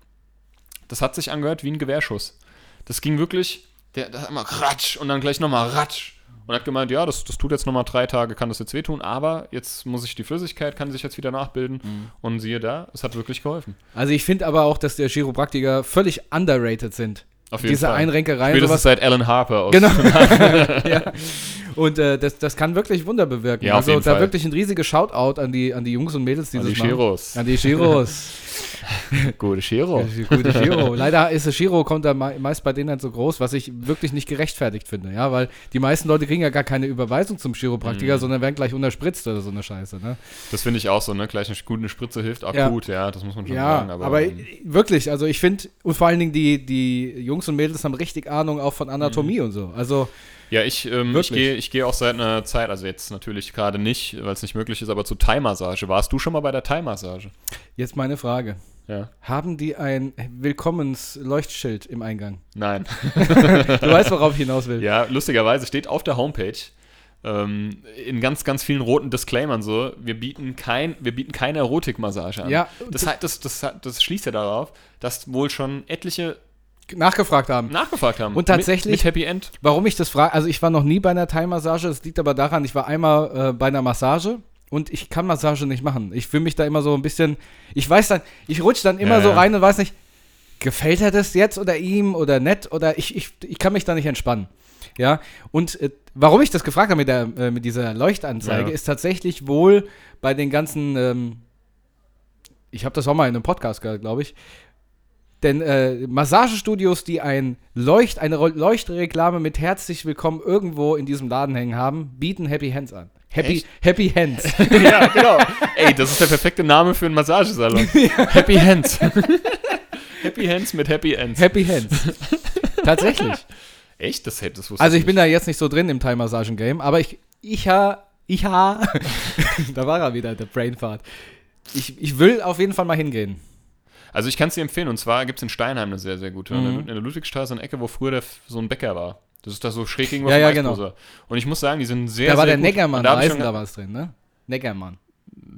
Das hat sich angehört wie ein Gewehrschuss. Das ging wirklich, der, der hat immer ratsch und dann gleich nochmal ratsch. Und hat gemeint, ja, das, das tut jetzt nochmal drei Tage, kann das jetzt wehtun, aber jetzt muss ich die Flüssigkeit, kann sich jetzt wieder nachbilden. Mhm. Und siehe da, es hat wirklich geholfen. Also ich finde aber auch, dass der Chiropraktiker völlig underrated sind. Auf jeden Diese Fall. Einrenkereien, Spätestens seit Alan Harper aus. Genau. <laughs> <laughs> ja. Und äh, das, das kann wirklich Wunder bewirken. Ja, also da Fall. wirklich ein riesiges Shoutout an die, an die Jungs und Mädels, die An das die machen. Chiros. An die Chiros. <laughs> <laughs> Gute Chiro. Gute Chiro. <laughs> Leider ist das Chiro kommt da mei- meist bei denen halt so groß, was ich wirklich nicht gerechtfertigt finde, ja, weil die meisten Leute kriegen ja gar keine Überweisung zum Chiropraktiker, Mhm. sondern werden gleich unterspritzt oder so eine Scheiße, ne? Das finde ich auch so, ne? Gleich eine gute Spritze hilft akut, ja, das muss man schon Ja, sagen. aber, Aber, ähm, wirklich, also ich finde, und vor allen Dingen die, die Jungs und Mädels haben richtig Ahnung auch von Anatomie Mhm. und so. Also, ja, ich, ähm, ich gehe ich geh auch seit einer Zeit, also jetzt natürlich gerade nicht, weil es nicht möglich ist, aber zu Thai-Massage. Warst du schon mal bei der Thai-Massage? jetzt meine Frage. Ja. Haben die ein Willkommensleuchtschild im Eingang? Nein. <laughs> Du weißt, worauf ich hinaus will. ja, lustigerweise steht auf der Homepage ähm, in ganz, ganz vielen roten Disclaimern so, wir bieten, kein, wir bieten keine Erotikmassage an. Ja, Das, heißt, das, das, das schließt ja darauf, dass wohl schon etliche nachgefragt haben. nachgefragt haben. Und tatsächlich- Mit, mit Happy End. Warum ich das frage, also ich war noch nie bei einer Thai-Massage, das liegt aber daran, ich war einmal äh, bei einer Massage und ich kann Massage nicht machen. Ich fühle mich da immer so ein bisschen, ich weiß dann, ich rutsche dann immer Ja, so rein und weiß nicht, gefällt er das jetzt oder ihm oder nett oder ich, ich, ich kann mich da nicht entspannen. Ja, und äh, warum ich das gefragt habe mit, der, äh, mit dieser Leuchtanzeige, Ja. ist tatsächlich wohl bei den ganzen, ähm, ich habe das auch mal in einem Podcast gehört, glaube ich, denn äh, Massagestudios, die ein Leucht, eine Leuchtreklame mit herzlich willkommen irgendwo in diesem Laden hängen haben, bieten Happy Hands an. Happy, Echt? Happy Hands. <laughs> ja, genau. Ey, das ist der perfekte Name für einen Massagesalon. <laughs> Happy Hands. <laughs> Happy Hands mit Happy Ends. Happy Hands. Tatsächlich. Echt? Das, das wusste Also ich bin nicht. da jetzt nicht so drin im Thai-Massagen-Game, aber ich, ich ha, ich ha, da war er wieder, der Brainfart. Ich, ich will auf jeden Fall mal hingehen. Also ich kann es dir empfehlen. Und zwar gibt es in Steinheim eine sehr, sehr gute. Mhm. In, der, Ludwigstraße, eine Ecke, wo früher der, so ein Bäcker war. Das ist da so schräg gegenüber Ja, ja, genau. Und ich muss sagen, die sind sehr, da war sehr der gut. Neckermann, da hab ich Reisen schon da ge- was drin, ne? Neckermann.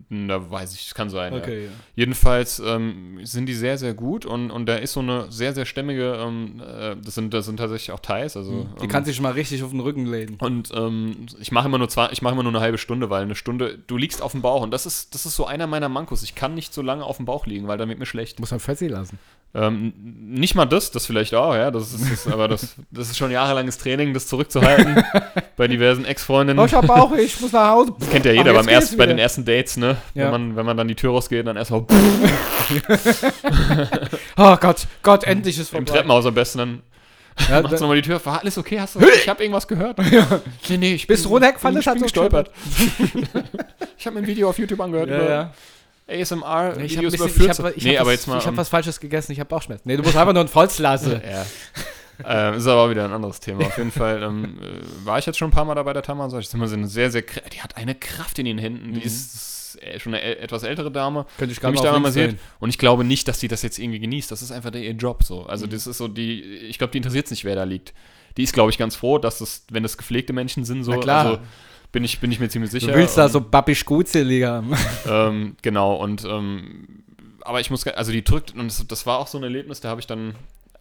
Hm, Da weiß ich, das kann sein. Ja. ja. Jedenfalls ähm, sind die sehr, sehr gut und, und da ist so eine sehr, sehr stämmige, ähm, äh, das, sind, das sind tatsächlich auch Thais. Also, Die ähm, kann sich mal richtig auf den Rücken legen. Und ähm, ich mache immer nur zwei, ich mache immer nur eine halbe Stunde, weil eine Stunde, du liegst auf dem Bauch und das ist, das ist so einer meiner Mankos. Ich kann nicht so lange auf dem Bauch liegen, weil dann wird mir schlecht. Muss man Fetzi lassen. Ähm, nicht mal das, das vielleicht auch, ja. Das ist, das, aber das, das ist schon jahrelanges Training, das zurückzuhalten <laughs> bei diversen Ex-Freundinnen. Oh, ich hab Bauch, ich muss nach Hause. Das kennt ja jeder beim ersten, bei den ersten Dates, ne? Ja. Wenn, man, wenn man dann die Tür rausgeht, dann erstmal <laughs> <laughs> Oh Gott, Gott, endlich ist im vorbei. Treppenhaus am besten, dann Ja, <laughs> machst nochmal die Tür, war alles okay? Hast du, ich habe irgendwas gehört. Nee, nee, ich Bist du runtergefallen? Ich hat bin gestolpert. ich habe mir ein Video auf YouTube angehört ja, über ja. ASMR, Ich habe Videos ich überführt. hab, ich nee, hab aber was, jetzt mal. ich hab ähm, was Falsches gegessen, ich habe Bauchschmerzen. Nee, du musst einfach nur ein Volz lassen. ja. ähm, ist aber auch wieder ein anderes Thema. Auf jeden Fall ähm, äh, war ich jetzt schon ein paar Mal dabei, der Tamar. Ich sie eine sehr, sehr, die hat eine Kraft in den Händen. Die Mhm. ist äh, schon eine etwas ältere Dame. Könnte ich gar nicht da mal drehen. und ich glaube nicht, dass die das jetzt irgendwie genießt. Das ist einfach der, ihr Job so. Also Mhm. das ist so die, ich glaube, die interessiert es nicht, wer da liegt. Die ist, glaube ich, ganz froh, dass das, wenn das gepflegte Menschen sind, so, Na klar. also Bin ich, bin ich mir ziemlich sicher. Du willst da Ähm, so babbisch Gutselig haben. <laughs> ähm, genau, und ähm, aber ich muss, also die drückt, und das, das war auch so ein Erlebnis, da habe ich dann,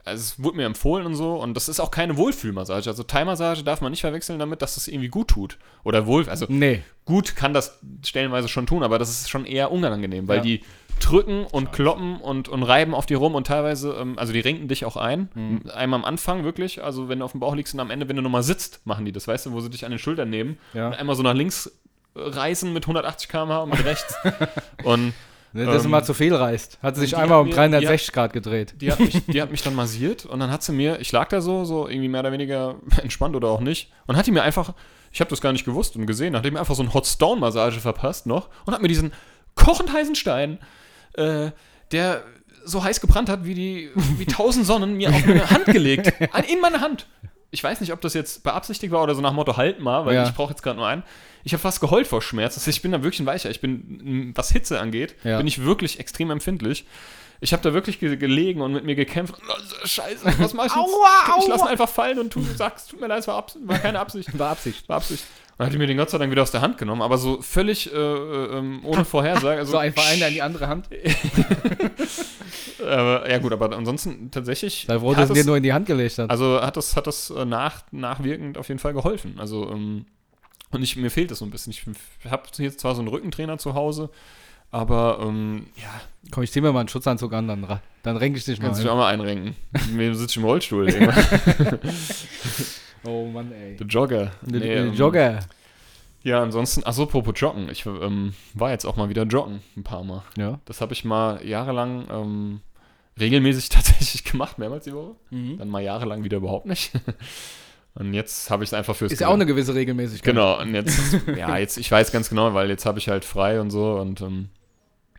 also es wurde mir empfohlen und so, und das ist auch keine Wohlfühlmassage. Also Thai-Massage darf man nicht verwechseln damit, dass das irgendwie gut tut. Oder wohl, also Nee. gut kann das stellenweise schon tun, aber das ist schon eher unangenehm, weil Ja. die drücken und kloppen und, und reiben auf die rum und teilweise, ähm, also die renken dich auch ein. Mhm. Einmal am Anfang wirklich, also wenn du auf dem Bauch liegst und am Ende, wenn du nochmal sitzt, machen die das, weißt du, wo sie dich an den Schultern nehmen Ja. und einmal so nach links äh, reißen mit 180 km/h und mit rechts. <laughs> und Ne, Das Ähm, mal zu viel reißt. Hat sie sich einmal hat um mir- 360 Grad gedreht. die hat, mich, die hat mich <laughs> dann massiert und dann hat sie mir, ich lag da so, so irgendwie mehr oder weniger <laughs> entspannt oder auch nicht, und hat die mir einfach, ich habe das gar nicht gewusst und gesehen, hat die mir einfach so eine Hot Stone Massage verpasst noch und hat mir diesen kochend heißen Stein, äh, der so heiß gebrannt hat, wie die, wie tausend Sonnen, mir auf meine Hand gelegt. An- In meine Hand. Ich weiß nicht, ob das jetzt beabsichtigt war oder so nach dem Motto, halt mal, weil Ja. ich brauche jetzt gerade nur einen. Ich habe fast geheult vor Schmerz. Also ich bin da wirklich ein Weicher. Ich bin, was Hitze angeht, Ja. bin ich wirklich extrem empfindlich. Ich habe da wirklich ge gelegen und mit mir gekämpft. Oh, Scheiße, was mach ich <laughs> jetzt? Aua, ich lasse aua. ihn einfach fallen und tu, sagst, tut mir leid, es war, war keine Absicht. War Absicht. War Absicht. Und hat die mir den Gott sei Dank wieder aus der Hand genommen, aber so völlig äh, äh, ähm, ohne Vorhersage. Also, <laughs> So ein Verein an die andere Hand. <laughs> äh, ja gut, aber ansonsten tatsächlich. Dass er es- dir nur in die Hand gelegt hat. also hat das, hat das äh, nach, nachwirkend auf jeden Fall geholfen. Also, ähm, und ich, mir fehlt das so ein bisschen. Ich habe jetzt zwar so einen Rückentrainer zu Hause, aber ähm, ja, Komm, ich zieh mir mal einen Schutzanzug an, dann, dann renke ich dich mal. kannst du dich auch mal einrenken. Mir sitze ich im Rollstuhl. <laughs> Oh Mann, ey. Der Jogger. Der Nee, der ähm, Jogger. Ja, ansonsten, ach so, apropos Joggen. Ich ähm, war jetzt auch mal wieder joggen, ein paar Mal. Ja. Das habe ich mal jahrelang ähm, regelmäßig <laughs> tatsächlich gemacht, mehrmals die Woche. Dann mal jahrelang wieder überhaupt nicht. <laughs> Und jetzt habe ich es einfach fürs Ist ja auch eine gewisse Regelmäßigkeit. Genau, und jetzt, <laughs> ja, jetzt, ich weiß ganz genau, weil jetzt habe ich halt frei und so und ähm,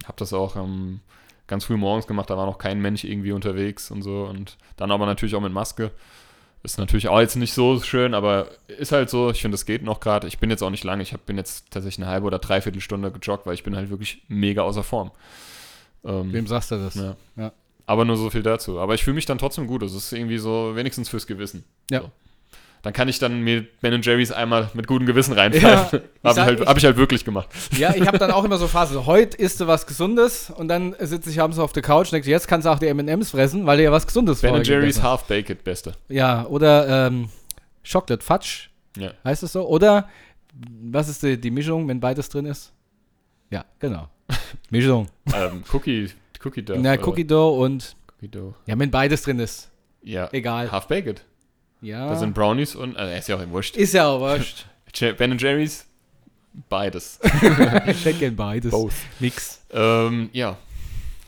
habe das auch ähm, ganz früh morgens gemacht, da war noch kein Mensch irgendwie unterwegs und so und dann aber natürlich auch mit Maske. Ist natürlich auch jetzt nicht so schön, aber ist halt so, ich finde, es geht noch gerade. Ich bin jetzt auch nicht lange, ich hab, bin jetzt tatsächlich eine halbe oder dreiviertel Stunde gejoggt, weil ich bin halt wirklich mega außer Form. Ähm, Wem sagst du das? ja. Ja. Aber nur so viel dazu. Aber ich fühle mich dann trotzdem gut. Es ist irgendwie so, wenigstens fürs Gewissen. Ja. So. Dann kann ich dann mir Ben Jerry's einmal mit gutem Gewissen reinpfeifen. Ja, Habe ich, <laughs> halt, ich- hab ich halt wirklich gemacht. Ja, ich habe dann auch <laughs> immer so Phasen. Heute isst du was Gesundes und dann sitze ich abends auf der Couch und denke, jetzt kannst du auch die M&M's fressen, weil du ja was Gesundes Ben Jerry's. Half-Baked, beste. Ja, oder ähm, Chocolate Fudge, Ja. heißt es so? Oder was ist die, die Mischung, wenn beides drin ist? Ja, genau. <laughs> Mischung. ähm, Cookie, Cookie Dough. Na? Cookie Dough und Cookie Dough. ja, wenn beides drin ist. Ja. Egal. Half-Baked. Ja. Da sind Brownies und, also ist ja auch wurscht. ist ja auch wurscht. <laughs> Ben Jerry's, beides. ich hätte gern beides. Mix. Ähm, ja,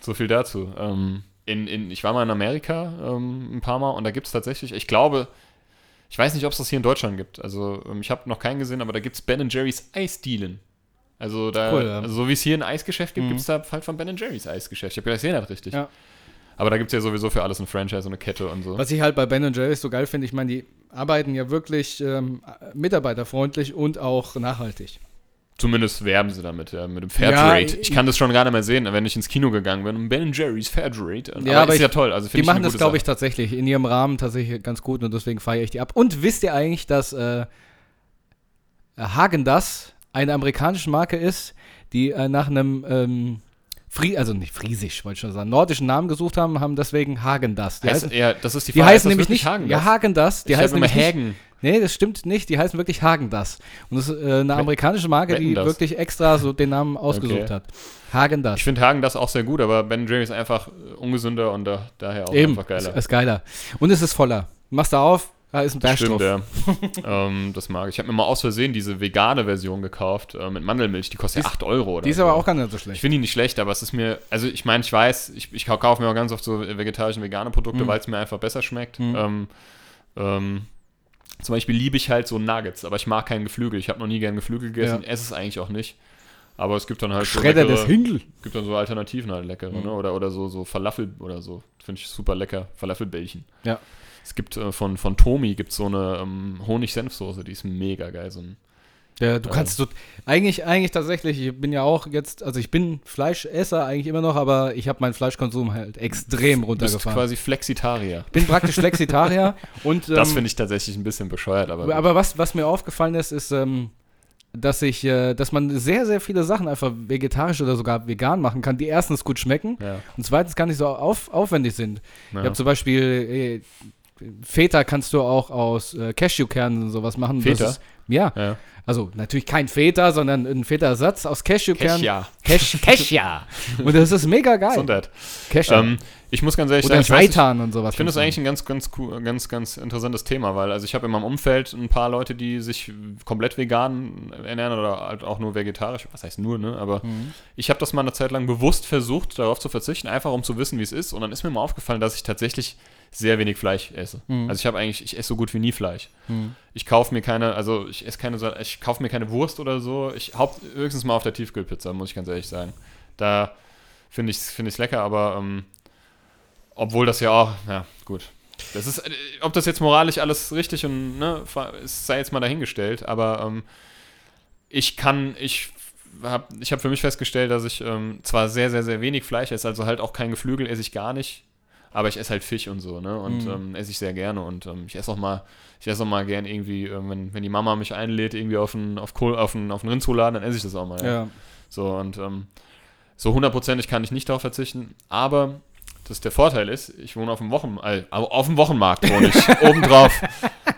so viel dazu. Ähm, in, in, ich war mal in Amerika ähm, ein paar Mal und da gibt es tatsächlich, ich glaube, ich weiß nicht, ob es das hier in Deutschland gibt. Also ähm, ich habe noch keinen gesehen, aber da gibt es Ben Jerry's Eisdielen. Also da, Cool, ja. also so wie es hier ein Eisgeschäft gibt, Mhm. gibt es da halt von Ben Jerry's Eisgeschäft. Ich habe gedacht, das ist richtig. Ja. Aber da gibt es ja sowieso für alles ein Franchise und eine Kette und so. Was ich halt bei Ben Jerry's so geil finde, ich meine, die arbeiten ja wirklich ähm, mitarbeiterfreundlich und auch nachhaltig. Zumindest werben sie damit, ja, mit dem Ja, Fairtrade. ich- ich kann das schon gar nicht mehr sehen, wenn ich ins Kino gegangen bin und Ben Jerry's Fairtrade. Ja, aber ist ich- ja toll. Also Die machen das, glaube ich, tatsächlich in ihrem Rahmen tatsächlich ganz gut und deswegen feiere ich die ab. Und wisst ihr eigentlich, dass äh, Hagen das eine amerikanische Marke ist, die äh, nach einem ähm, Fri also nicht Friesisch, wollte ich schon sagen, nordischen Namen gesucht haben, haben deswegen Hagen das. Die, Heißt, heißen, ja, das ist die die Frage, heißen nämlich nicht Hagen, ja das? Hagen das, die ich heißen nämlich nicht, Hagen. Nee, das stimmt nicht, die heißen wirklich Hagen das. Und das ist äh, eine amerikanische Marke, wetten die das? wirklich extra so den Namen ausgesucht Okay. hat. Hagen das. Ich finde Hagen das auch sehr gut, aber Ben Jerry ist einfach ungesünder und da, daher auch Eben, einfach geiler. Ist, ist geiler. Und es ist voller. Machst du auf, da ist ein Bash Stimmt, ja. <laughs> ähm, das mag ich. Ich habe mir mal aus Versehen diese vegane Version gekauft äh, mit Mandelmilch. Die kostet ja 8 Euro oder Die ist so. aber auch gar nicht so Ich schlecht. finde die nicht schlecht, aber es ist mir, also ich meine, ich weiß, ich, ich kaufe mir auch ganz oft so vegetarische und vegane Produkte, Mhm. weil es mir einfach besser schmeckt. Mhm. Ähm, ähm, zum Beispiel liebe ich halt so Nuggets, aber ich mag kein Geflügel. Ich habe noch nie gern Geflügel gegessen, Ja. esse es eigentlich auch nicht. Aber es gibt dann halt so Schredder leckere- des Hingel. gibt dann so Alternativen halt leckere, Mhm. ne? Oder, oder so, so Falafel oder so. Finde ich super lecker. Falafelbällchen. Ja. Es gibt äh, von, von Tomi gibt so eine ähm, Honig-Senfsoße, die ist mega geil. So ein, Ja, du Ja. kannst so, eigentlich, eigentlich tatsächlich, ich bin ja auch jetzt, also ich bin Fleischesser eigentlich immer noch, aber ich habe meinen Fleischkonsum halt extrem du bist runtergefahren. quasi Flexitarier. bin praktisch Flexitarier und <laughs> ähm, das finde ich tatsächlich ein bisschen bescheuert, aber, aber was, was mir aufgefallen ist, ist, ähm, dass ich, äh, dass man sehr, sehr viele Sachen einfach vegetarisch oder sogar vegan machen kann, die erstens gut schmecken Ja. und zweitens gar nicht so auf, aufwendig sind. Ja. Ich habe zum Beispiel äh, Feta kannst du auch aus äh, Cashewkernen und sowas machen. Feta? Ist, ja, ja. also natürlich kein Feta, sondern ein Feta-Ersatz aus Cashewkernen. ja. Cash, <laughs> und das ist mega geil. Cassia. Ähm, ich muss ganz ehrlich Oder sagen, ich, weiß Seitan und sowas. ich finde das eigentlich ein ganz, ganz, cool, ganz, ganz interessantes Thema, weil also ich habe in meinem Umfeld ein paar Leute, die sich komplett vegan ernähren oder halt auch nur vegetarisch. Was heißt nur, ne? Aber Mhm. ich habe das mal eine Zeit lang bewusst versucht, darauf zu verzichten, einfach um zu wissen, wie es ist. Und dann ist mir mal aufgefallen, dass ich tatsächlich sehr wenig Fleisch esse. Mhm. Also ich habe eigentlich, ich esse so gut wie nie Fleisch. Mhm. Ich kaufe mir keine, also ich esse keine, ich kaufe mir keine Wurst oder so. Ich haupt, höchstens mal auf der Tiefkühlpizza, muss ich ganz ehrlich sagen. Da finde ich es find lecker, aber ähm, obwohl das ja auch, ja, gut. Das ist, äh, ob das jetzt moralisch alles richtig und, ne, es sei jetzt mal dahingestellt, aber ähm, ich kann, ich habe ich hab für mich festgestellt, dass ich ähm, zwar sehr, sehr, sehr wenig Fleisch esse, also halt auch kein Geflügel esse ich gar nicht, aber ich esse halt Fisch und so, ne, und Mhm. ähm, esse ich sehr gerne und ähm, ich esse auch mal, ich esse auch mal gern irgendwie, äh, wenn, wenn die Mama mich einlädt, irgendwie auf einen, auf Kohl, auf einen, auf einen Rindsrouladen, dann esse ich das auch mal, Ja. so, und ähm, so hundertprozentig kann ich nicht darauf verzichten, aber das der Vorteil ist, ich wohne auf dem Wochen, äh, auf dem Wochenmarkt wohne ich, <laughs> obendrauf,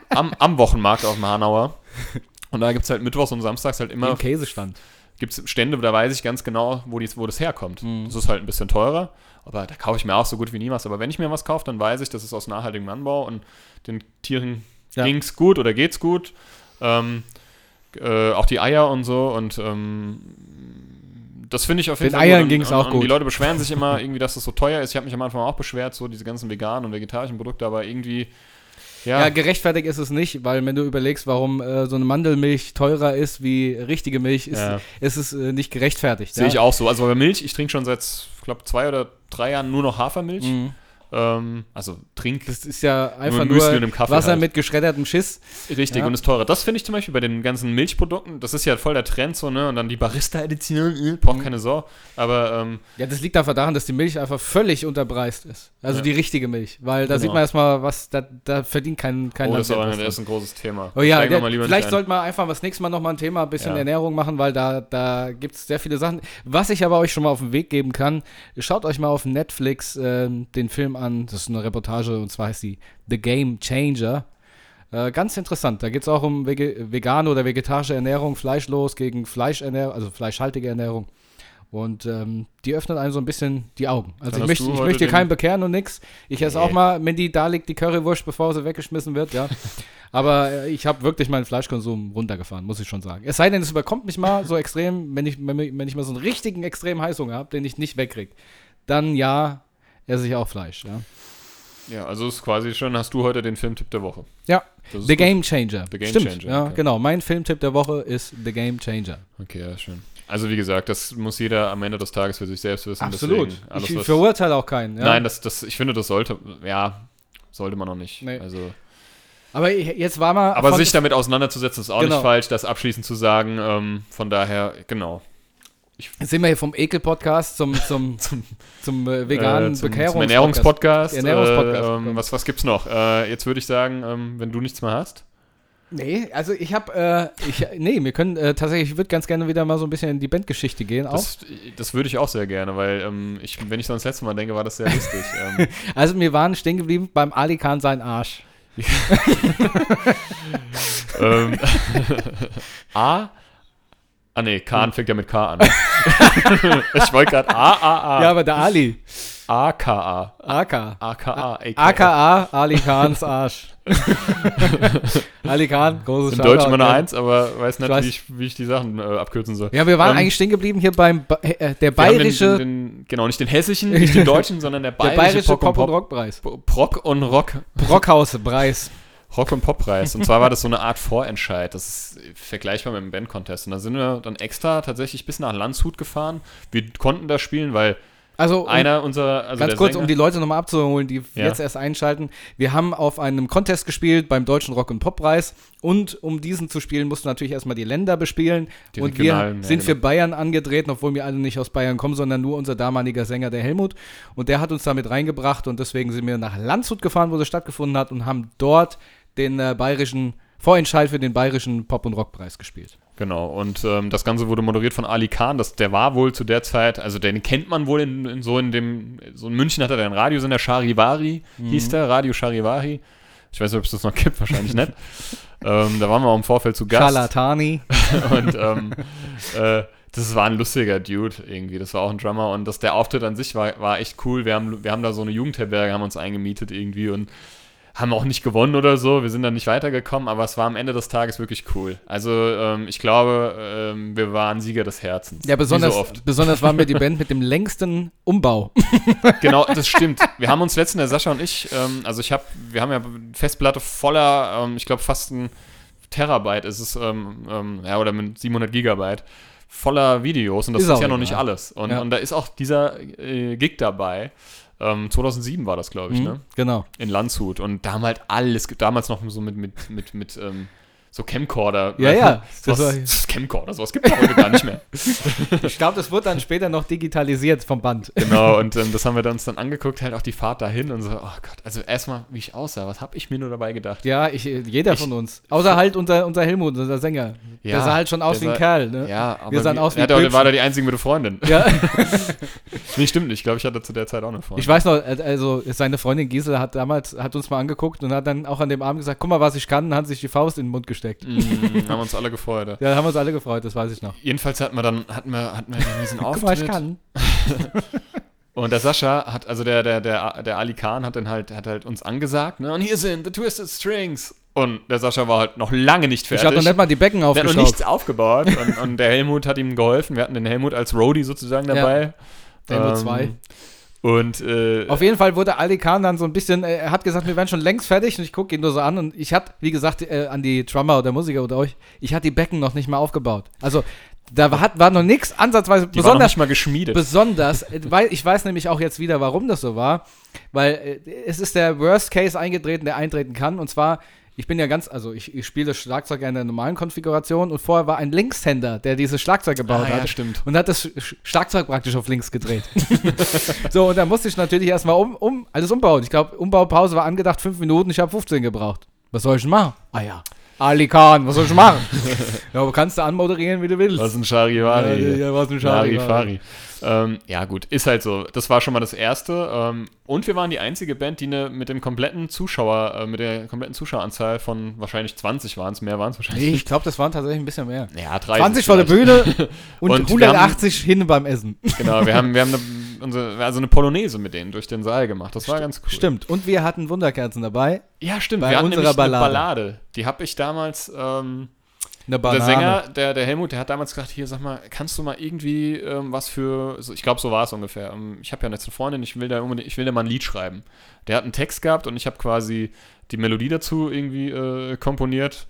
am, am Wochenmarkt auf dem Hanauer. Und da gibt es halt mittwochs und samstags halt immer Im Käsestand. gibt's Stände, da weiß ich ganz genau, wo, dies, wo das herkommt. Mhm. Das ist halt ein bisschen teurer, aber da kaufe ich mir auch so gut wie nie was. Aber wenn ich mir was kaufe, dann weiß ich, das ist aus nachhaltigem Anbau und den Tieren Ja. ging's gut oder geht's gut. Ähm, äh, auch die Eier und so und ähm, das finde ich auf jeden Den Fall Eiern gut. Und- ging's und, auch und gut. Die Leute beschweren sich immer irgendwie, dass das so teuer ist. Ich habe mich am Anfang auch beschwert, so diese ganzen veganen und vegetarischen Produkte, aber irgendwie, ja, Ja, gerechtfertigt ist es nicht, weil wenn du überlegst, warum äh, so eine Mandelmilch teurer ist wie richtige Milch, ist, Ja. ist es äh, nicht gerechtfertigt. sehe ja? ich auch so. Also bei Milch, ich trinke schon seit, ich glaube, zwei oder drei Jahren nur noch Hafermilch. Mhm. Ähm, also trink Das ist ja einfach nur Kaffee Wasser halt. mit geschreddertem Schiss. Richtig, Ja. und ist teurer. Das finde ich zum Beispiel bei den ganzen Milchprodukten, das ist ja voll der Trend so, ne? Und dann die Barista-Edition, äh, braucht Mhm. keine Sau. Aber ähm, Ja, das liegt einfach daran, dass die Milch einfach völlig unterpreist ist. Also Ja. die richtige Milch. Weil da Genau. sieht man erstmal, was, da, da verdient kein, kein oh, das ist, was das ist ein großes Thema. Oh ja, der, vielleicht ein. sollten wir einfach das nächste Mal nochmal ein Thema, ein bisschen Ja. Ernährung machen, weil da, da gibt es sehr viele Sachen. Was ich aber euch schon mal auf den Weg geben kann, schaut euch mal auf Netflix ähm, den Film an. Das ist eine Reportage und zwar heißt die The Game Changer. Äh, ganz interessant. Da geht es auch um vege vegane oder vegetarische Ernährung, fleischlos gegen Fleischernährung, also fleischhaltige Ernährung. Und ähm, die öffnet einem so ein bisschen die Augen. Also Dann ich möchte, ich möchte keinen bekehren und nix. Ich esse Nee. auch mal, wenn die da liegt, die Currywurst, bevor sie weggeschmissen wird, ja. <laughs> Aber äh, ich habe wirklich meinen Fleischkonsum runtergefahren, muss ich schon sagen. Es sei denn, es überkommt mich mal so extrem, wenn ich, wenn ich mal so einen richtigen extremen Heißhunger habe, den ich nicht wegkriege. Dann ja, esse ich auch Fleisch, ja. Ja, also ist quasi schon, hast du heute den Filmtipp der Woche. Ja, The. Game Changer. The Game Stimmt, Changer, ja, okay. genau. Mein Filmtipp der Woche ist The Game Changer. Okay, ja, schön. Also wie gesagt, das muss jeder am Ende des Tages für sich selbst wissen. Absolut. Alles, ich verurteile auch keinen. Ja. Nein, das, das, ich finde, das sollte, ja, sollte man noch nicht. Nee. Also, aber jetzt war mal. aber sich damit auseinanderzusetzen, ist auch Genau. nicht falsch, das abschließend zu sagen. Ähm, von daher, genau. Jetzt sind wir hier vom Ekel-Podcast zum, zum, <laughs> zum, zum äh, veganen äh, zum, Bekehrungs- zum Ernährungspodcast. Ernährungspodcast, Äh, ähm, was, was gibt's noch? Äh, jetzt würde ich sagen, ähm, wenn du nichts mehr hast. Nee, also ich habe, äh, ich, nee, wir können äh, tatsächlich, ich würde ganz gerne wieder mal so ein bisschen in die Bandgeschichte gehen. Auch. Das, das würde ich auch sehr gerne, weil ähm, ich, wenn ich so ans letzte Mal denke, war das sehr lustig. <laughs> ähm, Also wir waren stehen geblieben beim Ali Khan sein Arsch. <laughs> ähm, A. Ah nee, Kahn fängt ja mit K an. <laughs> ich wollte gerade A, A, A. Ja, aber der Ali. A, K, A. AK. Aka. AKA Ali Khans Arsch. <laughs> Ali Khan, großes In Deutsch immer eine ja. Eins, aber weiß nicht, wie ich, wie ich die Sachen äh, abkürzen soll. Ja, wir waren Ähm, eigentlich stehen geblieben hier beim ba äh, der Wir haben bayerische, Den, den, den, genau, nicht den hessischen, nicht den deutschen, sondern der der bayerische, bayerische Pop, Pop- und Rockpreis. Rock und Rock. Brockhaus-Preis. Rock und Poppreis. Und zwar war das so eine Art Vorentscheid. Das ist vergleichbar mit dem Band-Contest. Und da sind wir dann extra tatsächlich bis nach Landshut gefahren. Wir konnten da spielen, weil Also um, einer unserer, also ganz kurz, Sänger, um die Leute nochmal abzuholen, die Ja. jetzt erst einschalten. Wir haben auf einem Contest gespielt beim Deutschen Rock- und Poppreis und um diesen zu spielen, mussten natürlich erstmal die Länder bespielen. Die und wir regionalen, ja, sind für genau. Bayern angetreten, obwohl wir alle nicht aus Bayern kommen, sondern nur unser damaliger Sänger, der Helmut. Und der hat uns damit reingebracht und deswegen sind wir nach Landshut gefahren, wo das stattgefunden hat und haben dort den äh, bayerischen Vorentscheid für den bayerischen Pop- und Rockpreis gespielt. Genau, und ähm, das Ganze wurde moderiert von Ali Khan. Das, der war wohl zu der Zeit, also den kennt man wohl in, in so in dem, so in München hat er einen Radiosender, Charivari hieß der, Radio Charivari. Ich weiß nicht, ob es das noch gibt, wahrscheinlich nicht. <laughs> ähm, da waren wir auch im Vorfeld zu Gast. Charlatani. <laughs> und ähm, äh, das war ein lustiger Dude irgendwie. Das war auch ein Drummer und das, der Auftritt an sich war, war echt cool. Wir haben, wir haben da so eine Jugendherberge, haben uns eingemietet irgendwie und haben auch nicht gewonnen oder so. Wir sind dann nicht weitergekommen, aber es war am Ende des Tages wirklich cool. Also ähm, ich glaube, ähm, wir waren Sieger des Herzens. Ja, besonders, so oft. besonders waren wir die <laughs> Band mit dem längsten Umbau. <laughs> Genau, das stimmt. Wir haben uns letztens, der Sascha und ich, ähm, also ich habe, wir haben ja Festplatte voller, ähm, ich glaube fast ein Terabyte ist es, ähm, ähm, ja, oder mit 700 Gigabyte, voller Videos und das Ist ist, ja noch egal. nicht alles. Und, Ja. und da ist auch dieser äh, Gig dabei. Ähm, 2007 war das, glaube ich, ne? Genau. In Landshut. Und da haben halt alles, damals noch so mit, mit, mit, mit ähm, so Camcorder. Ja, ja. Sowas, Das das Camcorder, sowas gibt es heute gar nicht mehr. <laughs> <laughs> Ich glaube, das wird dann später noch digitalisiert vom Band. Genau, <laughs> und ähm, das haben wir uns dann angeguckt, halt auch die Fahrt dahin und so, oh Gott, also erstmal, wie ich aussah, was habe ich mir nur dabei gedacht? Ja, ich, jeder Ich- von uns. Außer halt unser, unser Helmut, unser Sänger. der Ja, sah halt schon aus der wie ein sah- Kerl, ne? Ja, aber Wir sahen wie, aus wie der, der war da die einzige mit der Freundin. Ja. Nee, stimmt nicht, ich glaube, ich hatte zu der Zeit auch eine Freundin. Ich weiß noch, äh, also seine Freundin Gisela hat damals, hat uns mal angeguckt und hat dann auch an dem Abend gesagt, guck mal, was ich kann, und hat sich die Faust in den Mund gesteckt. Mm, haben uns alle gefreut. Ja. <laughs> Ja, da haben wir uns alle gefreut, das weiß ich noch. Jedenfalls hatten wir dann, hatten wir, hatten wir diesen Guck mal, ich Auftritt. kann. <laughs> Und der Sascha hat, also der, der, der, der Ali Khan hat dann halt, hat halt uns angesagt, ne, und hier sind the Twisted Strings. Und der Sascha war halt noch lange nicht Ich fertig. habe noch nicht mal die Becken Der hat noch nichts aufgebaut und, und der Helmut hat ihm geholfen. Wir hatten den Helmut als Roadie sozusagen Ja. dabei. Helmut Ähm, zwei. Und äh, Auf jeden Fall wurde Ali Khan dann so ein bisschen, äh, er hat gesagt, wir wären schon längst fertig und ich gucke ihn nur so an und ich hatte, wie gesagt, äh, an die Drummer oder Musiker oder euch, ich hatte die Becken noch nicht mal aufgebaut. Also da war, war noch nichts ansatzweise die war besonders nicht mal geschmiedet. Besonders, äh, weil ich weiß nämlich auch jetzt wieder, warum das so war, weil äh, es ist der Worst Case eingetreten, der eintreten kann. Und zwar, ich bin ja ganz, also ich, ich spiele das Schlagzeug ja in der normalen Konfiguration und vorher war ein Linkshänder, der dieses Schlagzeug gebaut Ah, ja, hat. stimmt. Und hat das Sch- Schlagzeug praktisch auf links gedreht. <laughs> so, und da musste ich natürlich erstmal um, um, alles umbauen. Ich glaube, Umbaupause war angedacht fünf Minuten, ich habe 15 gebraucht. Was soll ich denn machen? Ah ja. Ali Khan, was soll ich machen? <laughs> ja, aber kannst du anmoderieren, wie du willst. Was ein Charivari. Ja, ja, was ein Charivari. Ähm, ja, gut, ist halt so. Das war schon mal das Erste. Ähm, und wir waren die einzige Band, die ne, mit dem kompletten Zuschauer, äh, mit der kompletten Zuschaueranzahl von wahrscheinlich 20 waren es, mehr waren es wahrscheinlich. Nee, ich glaube, das waren tatsächlich ein bisschen mehr. Ja, 30 20 vor der. Bühne <laughs> und, Und wir 180 hin beim Essen. Genau, wir haben, wir haben eine, unsere, also eine Polonaise mit denen durch den Saal gemacht. Das war ganz cool. Stimmt. Und wir hatten Wunderkerzen dabei. Ja, stimmt. Bei wir hatten unserer Ballade. eine Ballade. Die habe ich damals, ähm, Eine der Sänger, der, der Helmut, der hat damals gesagt, hier, sag mal, kannst du mal irgendwie ähm, was für, so, ich glaube, so war es ungefähr. Ähm, ich habe ja jetzt eine Freundin, ich will, da ich will da mal ein Lied schreiben. Der hat einen Text gehabt und ich habe quasi die Melodie dazu irgendwie äh, komponiert.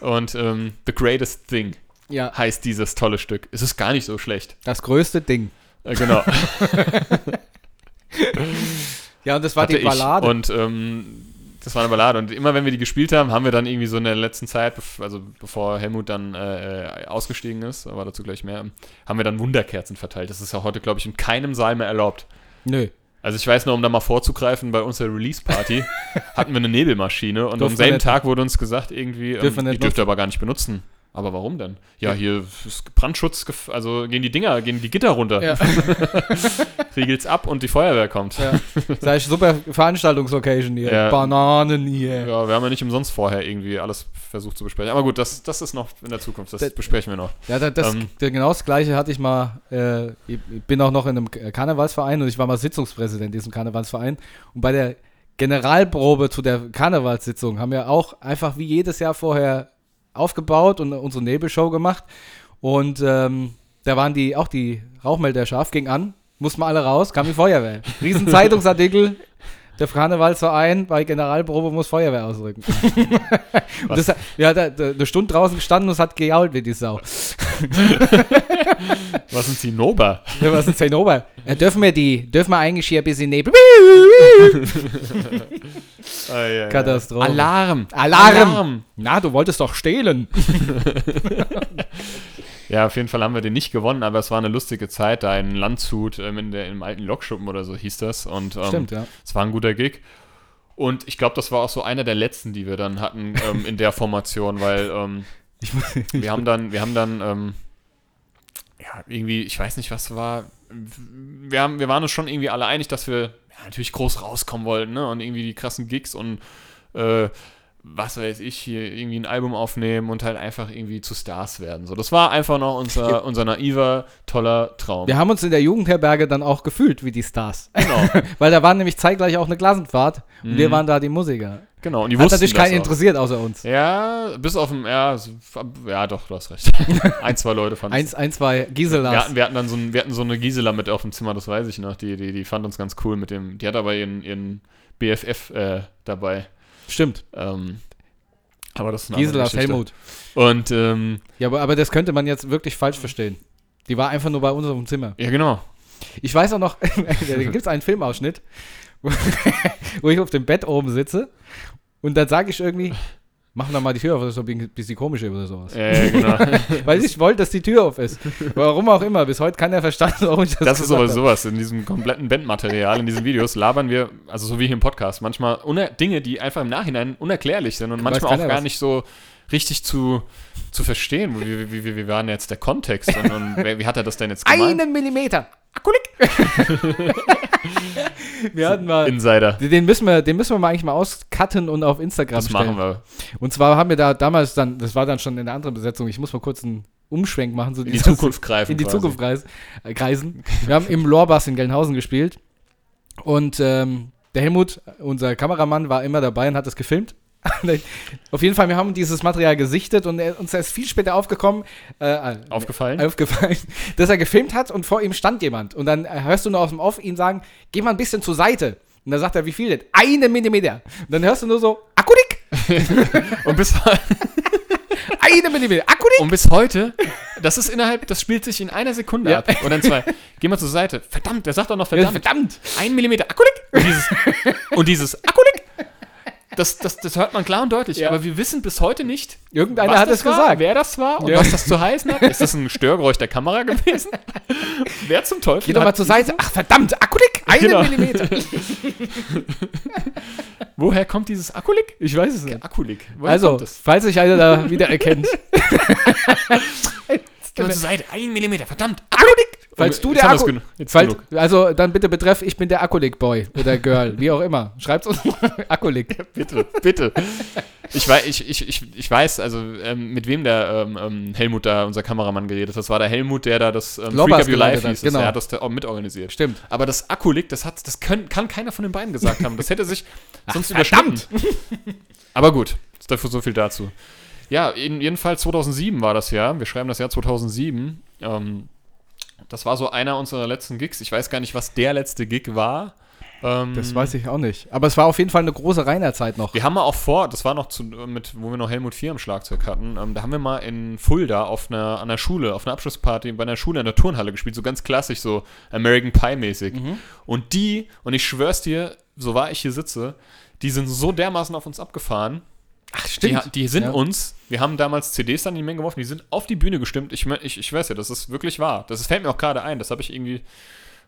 Und ähm, The Greatest Thing Ja, heißt dieses tolle Stück. Es ist gar nicht so schlecht. das größte Ding. Äh, genau. <laughs> Ja, und das war hatte die Ballade. Ich. Und ähm, das war eine Ballade. Und immer wenn wir die gespielt haben, haben wir dann irgendwie so in der letzten Zeit, also bevor Helmut dann äh, ausgestiegen ist, aber dazu gleich mehr, haben wir dann Wunderkerzen verteilt. Das ist ja heute, glaube ich, in keinem Saal mehr erlaubt. Nö. Also ich weiß nur, um da mal vorzugreifen, bei unserer Release-Party <laughs> hatten wir eine Nebelmaschine und am Dürfen selben Tag wurde uns gesagt, irgendwie, ähm, die dürft ihr aber gar nicht benutzen. Aber warum denn? Ja, hier ist Brandschutz, also gehen die Dinger, gehen die Gitter runter, Ja. <laughs> riegelt's ab und die Feuerwehr kommt. ja. Sag ich, super Veranstaltungslocation hier. Ja. Bananen hier. Ja, wir haben ja nicht umsonst vorher irgendwie alles versucht zu besprechen. Aber gut, das, das ist noch in der Zukunft. Das Das- besprechen wir noch. Ja, da- das, Ähm. genau das Gleiche hatte ich mal. Äh, ich bin auch noch in einem Karnevalsverein und ich war mal Sitzungspräsident in diesem Karnevalsverein. Und bei der Generalprobe zu der Karnevalssitzung haben wir auch einfach wie jedes Jahr vorher aufgebaut und unsere Nebelshow gemacht. Und ähm, da waren die auch die Rauchmelder scharf, ging an, mussten wir alle raus, kam die Feuerwehr. <laughs> Riesen Zeitungsartikel. Der Karnevalsverein bei Generalprobe muss Feuerwehr ausrücken. <laughs> das, ja, da, da, eine Stunde draußen gestanden und es hat gejault wie die Sau. <laughs> Was sind Zinnober? Ja, was ist denn Ober? Ja, dürfen wir die, dürfen wir eigentlich hier ein bisschen Nebel? Katastrophe. Alarm! Alarm! Na, du wolltest doch stehlen. <laughs> Ja, auf jeden Fall haben wir den nicht gewonnen, aber es war eine lustige Zeit da in Landshut, ähm, in der, im alten Lokschuppen oder so hieß das. Und ähm, Stimmt, ja. es war ein guter Gig. Und ich glaube, das war auch so einer der letzten, die wir dann hatten ähm, in der Formation, weil ähm, <laughs> wir haben dann, wir haben dann, ähm, ja, irgendwie, ich weiß nicht, was war. Wir, haben, wir waren uns schon irgendwie alle einig, dass wir natürlich groß rauskommen wollten, ne? Und irgendwie die krassen Gigs und äh, was weiß ich, hier irgendwie ein Album aufnehmen und halt einfach irgendwie zu Stars werden. So, das war einfach noch unser, <laughs> unser naiver, toller Traum. wir haben uns in der Jugendherberge dann auch gefühlt wie die Stars. Genau, <laughs> Weil da waren nämlich zeitgleich auch eine Klassenfahrt und Mhm. wir waren da die Musiker. genau. Und die Hat wussten natürlich keinen interessiert außer uns. Ja, bis auf dem, ja, ja, doch, du hast recht. <laughs> ein, zwei Leute fanden Eins, ein, zwei wir Giselas. hatten, wir hatten dann so, ein, wir hatten so eine Gisela mit auf dem Zimmer, das weiß ich noch. Die, die, die fand uns ganz cool mit dem. Die hat aber ihren, ihren BFF äh, dabei. Stimmt. Ähm, aber das ist eine Geschichte. Helmut. Und ähm, Ja, aber, aber das könnte man jetzt wirklich falsch verstehen. Die war einfach nur bei uns dem Zimmer. ja, genau. Ich weiß auch noch, <laughs> da gibt es einen Filmausschnitt, wo, <laughs> wo ich auf dem Bett oben sitze und dann sage ich irgendwie, mach doch mal die Tür auf, das ist doch ein bisschen komisch oder sowas. Ja, ja, genau. <laughs> Weil ich wollte, dass die Tür auf ist. Warum auch immer, bis heute keiner verstanden, warum ich das Das ist aber sowas. In diesem kompletten Bandmaterial, in diesen Videos labern wir, also so wie hier im Podcast, manchmal Dinge, die einfach im Nachhinein unerklärlich sind und manchmal auch gar was. nicht so richtig zu, zu verstehen. Wie, wie, wie, wie war denn jetzt der Kontext und, und wie hat er das denn jetzt gemeint? Einen Millimeter. Akkulik. <laughs> wir hatten mal, Insider. den müssen, wir, den müssen wir mal eigentlich mal auscutten und auf Instagram Das stellen. machen wir. Und zwar haben wir da damals dann, das war dann schon in der anderen Besetzung, ich muss mal kurz einen Umschwenk machen. So In die Zukunft greifen. in die quasi. Zukunft kreis, äh, kreisen. Wir haben im Lorbas in Gelnhausen gespielt und ähm, der Helmut, unser Kameramann, war immer dabei und hat das gefilmt. Auf jeden Fall, wir haben dieses Material gesichtet und er, uns ist viel später aufgekommen, äh, äh, Aufgefallen? aufgefallen, <laughs> dass er gefilmt hat und vor ihm stand jemand. Und dann äh, hörst du nur aus dem Off ihn sagen, geh mal ein bisschen zur Seite. Und dann sagt er, wie viel denn? Eine Millimeter. Und dann hörst du nur so, Akkudik! <laughs> Und bis, <laughs> Eine Millimeter, Akkudik! und bis heute, das ist innerhalb, das spielt sich in einer Sekunde Ja. ab. Und dann zwei. Geh mal zur Seite. Verdammt, der sagt doch noch Ja, verdammt. verdammt! Ein Millimeter Akkulik. Und dieses, und dieses Akkulik. Das, das, das hört man klar und deutlich. Ja. Aber wir wissen bis heute nicht, Irgendeiner was hat es gesagt. wer das war und Ja. was das zu heißen hat. Ist das ein Störgeräusch der Kamera gewesen? <laughs> wer zum Teufel Geh doch mal zur Seite. Ach, verdammt, Akkudik! Eine Genau. Millimeter! <laughs> Woher kommt dieses Akkulik? Ich weiß es nicht. Akkulik. Woher Also, falls sich einer da wieder erkennt. <laughs> Geh mal zur Seite. Ein Millimeter. Verdammt. Akkulik! Falls du der Akku falls, genug. Also, dann bitte betreff, ich bin der Akkulik-Boy oder Girl, wie auch immer. Schreibt's uns <laughs> Akkulik. Bitte, bitte. Ich weiß, ich, ich, ich, ich weiß, also ähm, mit wem der ähm, ähm, Helmut da, unser Kameramann, geredet hat. Das war der Helmut, der da das ähm, Freak of Your Life hieß. Das, genau. Er hat das da auch mitorganisiert. Stimmt. Aber das Akkulik, das, hat, das können, kann keiner von den beiden gesagt haben. Das hätte sich sonst verdammt. überschnitten. Aber gut, ist dafür so viel dazu. Ja, in, jedenfalls 2007 war das Jahr. Wir schreiben das Jahr 2007. Ähm, das war so einer unserer letzten Gigs. Ich weiß gar nicht, was der letzte Gig war. Ähm, Das weiß ich auch nicht. Aber es war auf jeden Fall eine große Reinerzeit noch. wir haben mal auch vor, das war noch zu, mit, wo wir noch Helmut 4 am Schlagzeug hatten, ähm, da haben wir mal in Fulda auf einer, an der Schule, auf einer Abschlussparty bei einer Schule in der Turnhalle gespielt, so ganz klassisch, so American Pie-mäßig. Mhm. Und die, und ich schwör's dir, so wahr ich hier sitze, die sind so dermaßen auf uns abgefahren. Ach, Die, die sind Ja. uns, wir haben damals CDs dann in die Menge geworfen, die sind auf die Bühne gestimmt. Ich, ich, ich weiß ja, das ist wirklich wahr. Das fällt mir auch gerade ein, das habe ich irgendwie,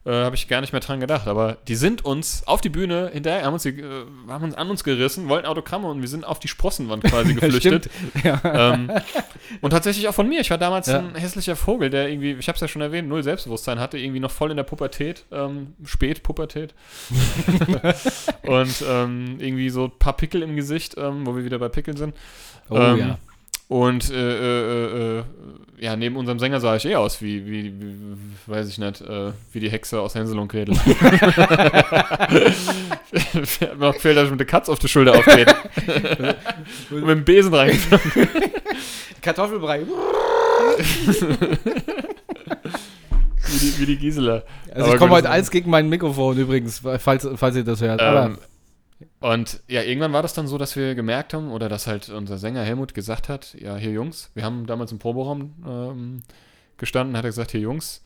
äh, habe ich gar nicht mehr dran gedacht. Aber die sind uns auf die Bühne hinterher, haben uns, die, äh, haben uns an uns gerissen, wollten Autogramme und wir sind auf die Sprossenwand quasi <laughs> geflüchtet. Ja. ähm, und tatsächlich auch von mir. Ich war damals Ja. ein hässlicher Vogel, der irgendwie, ich habe es ja schon erwähnt, null Selbstbewusstsein hatte, irgendwie noch voll in der Pubertät, ähm, Spätpubertät. <laughs> und ähm, irgendwie so ein paar Pickel im Gesicht, ähm, wo wir wieder bei Pickeln sind. Oh ähm, ja. Und äh, äh, äh, ja, neben unserem Sänger sah ich eh aus wie, wie, wie weiß ich nicht, äh, wie die Hexe aus Hänsel und Gretel. <laughs> Noch fehlt, dass ich mit der Katz auf die Schulter auftrete. und mit dem Besen reingefahren. Kartoffelbrei. Wie die, wie die Gisela. Also Aber ich komme heute eins gegen mein Mikrofon übrigens, falls, falls ihr das hört. Aber Ähm, und ja, irgendwann war das dann so, dass wir gemerkt haben, oder dass halt unser Sänger Helmut gesagt hat, ja, hier Jungs, wir haben damals im Proberaum ähm, gestanden, hat er gesagt, hier Jungs,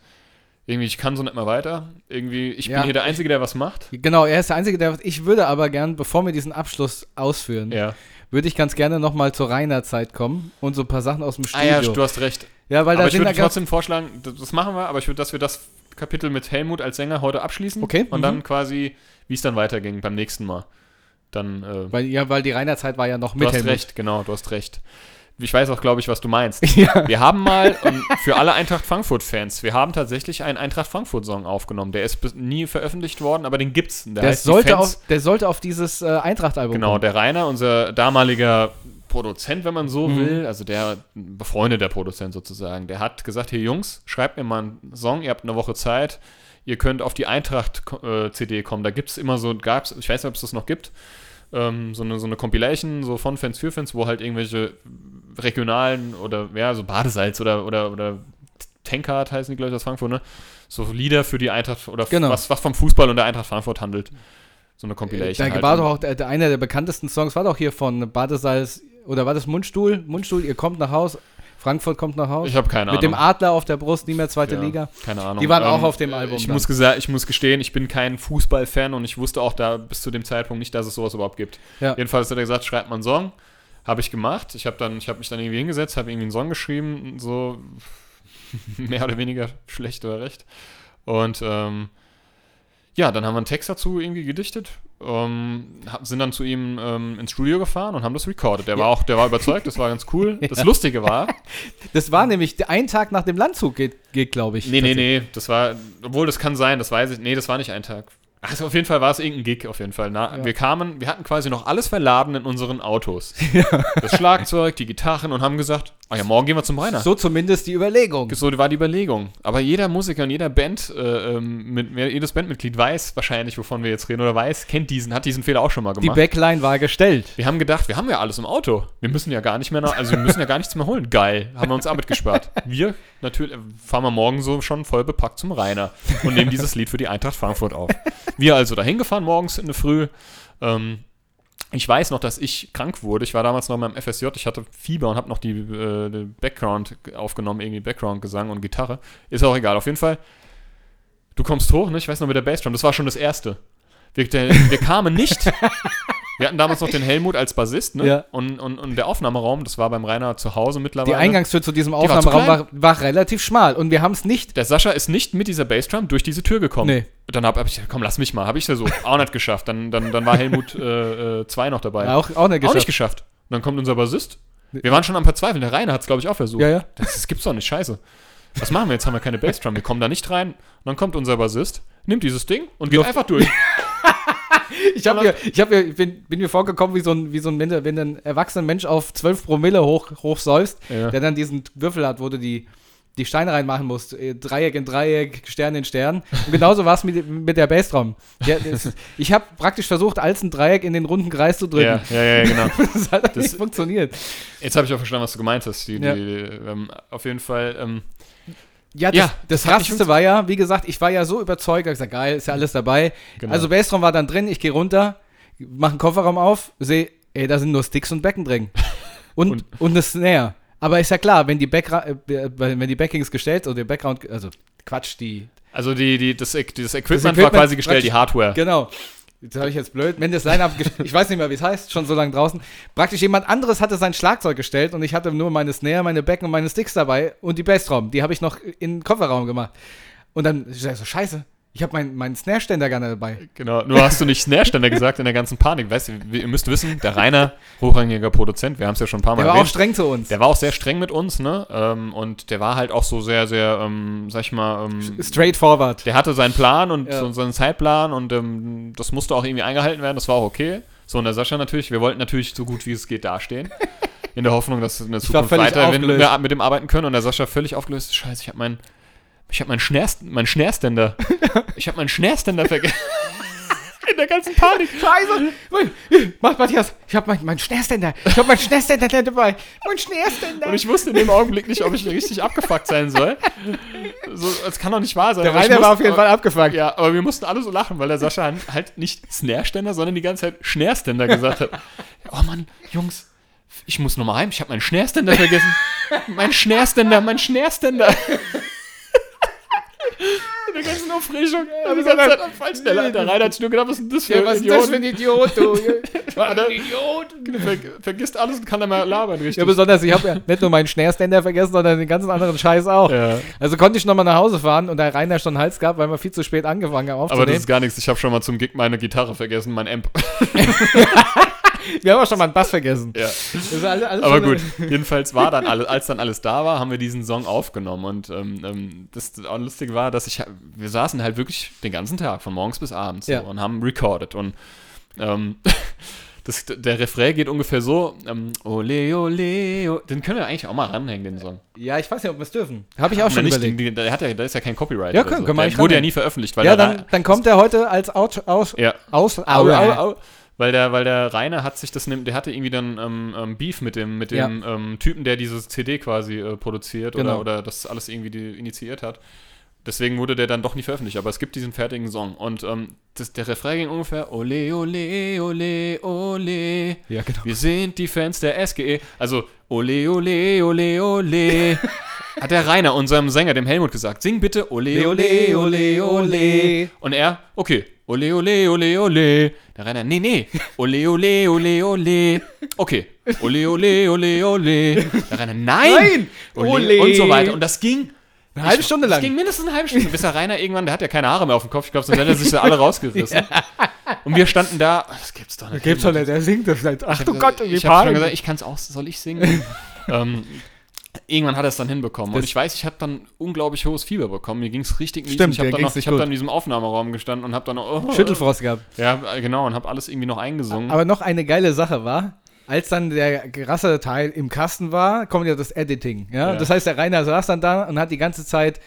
irgendwie, ich kann so nicht mehr weiter. Irgendwie, ich Ja. bin hier der Einzige, der was macht. genau, er ist der Einzige, der. Ich würde aber gern, bevor wir diesen Abschluss ausführen, Ja. würde ich ganz gerne nochmal zur Rainer-Zeit kommen und so ein paar Sachen aus dem Ah Studio. ja, du hast recht. ja, weil da aber ich sind würde trotzdem vorschlagen, das das machen wir, aber ich würde, dass wir das Kapitel mit Helmut als Sänger heute abschließen. Okay, Und mhm. dann quasi, wie es dann weiterging beim nächsten Mal. Dann, äh, Weil, ja, weil die Rainer-Zeit war ja noch Du mit hast Helmut. recht, genau, du hast recht. ich weiß auch, glaube ich, was du meinst. <laughs> Ja. Wir haben mal, und für alle Eintracht Frankfurt-Fans, wir haben tatsächlich einen Eintracht Frankfurt-Song aufgenommen. Der ist nie veröffentlicht worden, aber den gibt's. Der, Der sollte, auf, der sollte auf dieses äh, Eintracht-Album Genau, kommen. der Rainer, unser damaliger Produzent, wenn man so Mhm. will, also der befreundeter Produzent sozusagen, der hat gesagt, hier Jungs, schreibt mir mal einen Song, ihr habt eine Woche Zeit, ihr könnt auf die Eintracht-CD kommen. Da gibt es immer so, gab's, ich weiß nicht, ob es das noch gibt, ähm, so, eine, so eine Compilation, so von Fans für Fans, wo halt irgendwelche regionalen oder, ja, so Badesalz oder, oder, oder Tankard heißen die, glaube ich, aus Frankfurt, ne? So Lieder für die Eintracht oder Genau. was, was vom Fußball und der Eintracht Frankfurt handelt. So eine Compilation. Da halt. war doch auch der, einer der bekanntesten Songs, war doch hier von Badesalz, oder war das Mundstuhl? Mundstuhl, ihr kommt nach Haus, Frankfurt kommt nach Haus. Ich habe keine Mit dem Ahnung. Adler auf der Brust, nie mehr zweite Ja, Liga. Keine Ahnung. Die waren auch auf dem Album Ich dann. muss, ich muss gestehen, ich bin kein Fußballfan und ich wusste auch da bis zu dem Zeitpunkt nicht, dass es sowas überhaupt gibt. Ja. Jedenfalls hat er gesagt, schreibt mal einen Song. Habe ich gemacht. Ich habe habe mich dann irgendwie hingesetzt, habe irgendwie einen Song geschrieben, so <laughs> mehr oder weniger schlecht oder recht. Und ähm, ja, dann haben wir einen Text dazu irgendwie gedichtet, ähm, sind dann zu ihm ähm, ins Studio gefahren und haben das recorded. Der war auch, der war überzeugt, das war ganz cool. <laughs> Das Lustige war, Das war nämlich ein Tag nach dem Landzug geht, geht glaube ich. Nee, nee, nee, das war, obwohl das kann sein, das weiß ich, nee, das war nicht ein Tag. Also auf jeden Fall war es irgendein Gig, auf jeden Fall. Na, Ja. Wir kamen, wir hatten quasi noch alles verladen in unseren Autos. <laughs> Das Schlagzeug, die Gitarren und haben gesagt, ah ja, morgen gehen wir zum Rainer. So, So zumindest die Überlegung. war die Überlegung. Aber jeder Musiker und jeder Band, äh, ähm, mit, jedes Bandmitglied weiß wahrscheinlich, wovon wir jetzt reden, oder weiß, kennt diesen, hat diesen Fehler auch schon mal Die gemacht. Backline war gestellt. wir haben gedacht, wir haben ja alles im Auto. Wir müssen ja gar nicht mehr, nach, also wir müssen ja gar nichts mehr holen. Geil, haben wir uns Arbeit gespart. Wir natürlich fahren wir morgen so schon voll bepackt zum Rainer und nehmen dieses Lied für die Eintracht Frankfurt auf. Wir also dahin gefahren morgens in der Früh. Ähm, ich weiß noch, dass ich krank wurde. Ich war damals noch meinem FSJ. Ich hatte Fieber und habe noch die, äh, die Background aufgenommen, irgendwie Background-Gesang und Gitarre. Ist auch egal. Auf jeden Fall, du kommst hoch, ne? Ich weiß noch mit der Bassdrum. Das war schon das Erste. Wir, der, wir kamen nicht. Wir hatten damals noch den Helmut als Bassist, ne? Ja. Und, und, und der Aufnahmeraum, das war beim Rainer zu Hause mittlerweile. Die Eingangstür zu diesem war Aufnahmeraum klein. war, war relativ schmal und wir haben es nicht. Der Sascha ist nicht mit dieser Bassdrum durch diese Tür gekommen. Nee. Dann habe hab ich gesagt, komm, lass mich mal. Habe ich versucht. Auch nicht geschafft. Dann, dann, dann war Helmut 2 äh, zwei noch dabei. Auch, auch nicht Auch nicht geschafft. geschafft. Und dann kommt unser Bassist. Wir waren schon am Verzweifeln. Der Rainer hat es, glaube ich, auch versucht. Ja, ja. Das, das gibt's doch nicht. Scheiße. Was machen wir jetzt? Haben wir keine Bassdrum. Wir kommen da nicht rein. Und dann kommt unser Bassist, nimmt dieses Ding und geht einfach durch. <laughs> <laughs> Ich, hab mir, ich hab mir, bin, bin mir vorgekommen wie so ein, wie so ein wenn, wenn ein erwachsener Mensch auf 12 Promille hoch, hochsäust, Ja. der dann diesen Würfel hat, wo du die, die Steine reinmachen musst. Äh, Dreieck in Dreieck, Stern in Stern. Und genauso war es mit, mit der Bassdrum. Das, <laughs> ich habe praktisch versucht, als ein Dreieck in den runden Kreis zu drücken. ja, ja, ja, genau. <laughs> Das hat Das- nicht funktioniert. Jetzt habe ich auch verstanden, was du gemeint hast. Die, Ja. die, ähm, auf jeden Fall. Ähm, Ja, das, Ja, das das Krasseste war ja, wie gesagt, ich war ja so überzeugt, ich gesagt, geil, ist ja alles dabei. Genau. Also Bassdrum war dann drin, ich gehe runter, mache einen Kofferraum auf, sehe, ey, da sind nur Sticks und Becken drin. <laughs> Und, und, Und- eine Snare. Aber ist ja klar, wenn die, Backra äh, wenn die Backings gestellt oder der Background, also Quatsch, die, also die, die, das, das Equipment, Equipment war quasi gestellt, die Hardware. genau. Jetzt habe ich jetzt blöd. Wenn das Line-Up, <laughs> ich weiß nicht mehr, wie es heißt, schon so lange draußen. Praktisch jemand anderes hatte sein Schlagzeug gestellt und ich hatte nur meine Snare, meine Becken und meine Sticks dabei und die Bassdrum. Die habe ich noch in den Kofferraum gemacht. Und dann ich so, scheiße, ich habe meinen meinen Snare-Ständer nicht dabei. Genau, nur hast du nicht Snare-Ständer gesagt in der ganzen Panik. Weißt du, ihr müsst wissen, der Rainer, hochrangiger Produzent, wir haben es ja schon ein paar Mal Der war auch erwähnt, streng zu uns. der war auch sehr streng mit uns, ne? Ähm, und der war halt auch so sehr, sehr, ähm, sag ich mal, ähm, Straightforward. der hatte seinen Plan und Ja. so, seinen Zeitplan und ähm, das musste auch irgendwie eingehalten werden, das war auch okay. So, und der Sascha natürlich, wir wollten natürlich so gut wie es geht dastehen. <laughs> In der Hoffnung, dass wir in der Zukunft weiter wenn wir mit dem arbeiten können. Und der Sascha völlig aufgelöst. Scheiße, ich habe meinen ich habe meinen Schnärst, mein Schnärständer. <laughs> ich habe meinen Schnärständer vergessen. <laughs> In der ganzen Panik. Scheiße! Mach Matthias, ich habe meinen mein Schnärständer. Ich habe meinen Schnärständer dabei. Mein Schnärständer. Und ich wusste in dem Augenblick nicht, ob ich richtig abgefuckt sein soll. So, es kann doch nicht wahr sein. der Rainer war auf jeden Fall abgefuckt. Ja, aber wir mussten alle so lachen, weil der Sascha halt nicht Snare-Ständer, sondern die ganze Zeit Schnärständer gesagt hat. Oh Mann, Jungs, ich muss nochmal heim, ich habe meinen Schnärständer vergessen. mein Schnärständer, mein Schnärständer. In der ganzen Aufregung. Ja, die ganze Zeit am. Der, der Rainer hat nur gedacht, was ist denn das für Ja, ein was ist das für Idiot? ein Idiot, du? <laughs> Der- Idiot. Ver vergisst alles und kann dann mal labern, richtig. Ja, besonders, ich habe ja nicht nur meinen Schnärständer vergessen, sondern den ganzen anderen Scheiß auch. Ja. Also konnte ich nochmal nach Hause fahren und der Rainer schon Hals gab, weil wir viel zu spät angefangen haben Aber das aufzunehmen. ist gar nichts. Ich habe schon mal zum Gig meine Gitarre vergessen, mein Amp. <laughs> Wir haben auch schon mal einen Bass vergessen. Ja. Ist alles, alles Aber gut, <laughs> jedenfalls war dann alles, als dann alles da war, haben wir diesen Song aufgenommen. Und ähm, ähm, das auch lustig war, dass ich, wir saßen halt wirklich den ganzen Tag, von morgens bis abends, Ja. so, und haben recorded. Und ähm, <laughs> das, der Refrain geht ungefähr so: ähm, Ole, ole, ole. Den können wir eigentlich auch mal ranhängen, den Song. Ja, ich weiß nicht, ob wir es dürfen. Habe ich auch Na, schon nicht, überlegt. den- der, hat ja, da ist ja kein Copyright. Ja, können- so. können wir der wurde ja nie veröffentlicht, weil Ja, dann, Ra- dann kommt er heute als Out, aus, ja. aus, Au, au, au. Weil der, weil der Rainer hat sich das nimmt, der hatte irgendwie dann ähm, ähm, Beef mit dem, mit dem ähm, Typen, der diese CD quasi äh, produziert Genau. oder, oder das alles irgendwie die, initiiert hat. Deswegen wurde der dann doch nie veröffentlicht, aber es gibt diesen fertigen Song. Und ähm, das, der Refrain ging ungefähr Ole, ole, ole, ole. Ja, genau. Wir sind die Fans der SGE. Also Ole, ole, ole, ole. <laughs> hat der Rainer unserem Sänger, dem Helmut, gesagt. Sing bitte Ole, ole, ole, ole. Und er, okay, ole, ole, ole, ole. Der Rainer, nee, nee, ole, ole, ole, ole. Okay, ole, ole, ole, ole. Der Rainer, nein, Nein! ole. Ole. Und so weiter. Und das ging Eine halbe Stunde das lang. ging mindestens eine halbe Stunde, bis der Rainer irgendwann, der hat ja keine Haare mehr auf dem Kopf, ich glaube, sonst hätte er sich da alle <laughs> rausgerissen. Und wir standen da, das gibt's doch nicht. Gibt's doch nicht, der singt das nicht. Ach du hab- Gott, ich habe schon gesagt, ich kann es auch, soll ich singen? <laughs> ähm, irgendwann hat er es dann hinbekommen. Und Das- ich weiß, ich habe dann unglaublich hohes Fieber bekommen. Mir ging es richtig mies. Stimmt, ich habe dann, ging's noch- nicht ich hab dann in diesem Aufnahmeraum gestanden und habe dann noch, oh, Schüttelfrost gehabt. Ja, genau, und habe alles irgendwie noch eingesungen. Aber noch eine geile Sache war, als dann der gerasse Teil im Kasten war, kommt ja das Editing. Ja? Ja. Das heißt, der Rainer saß dann da und hat die ganze Zeit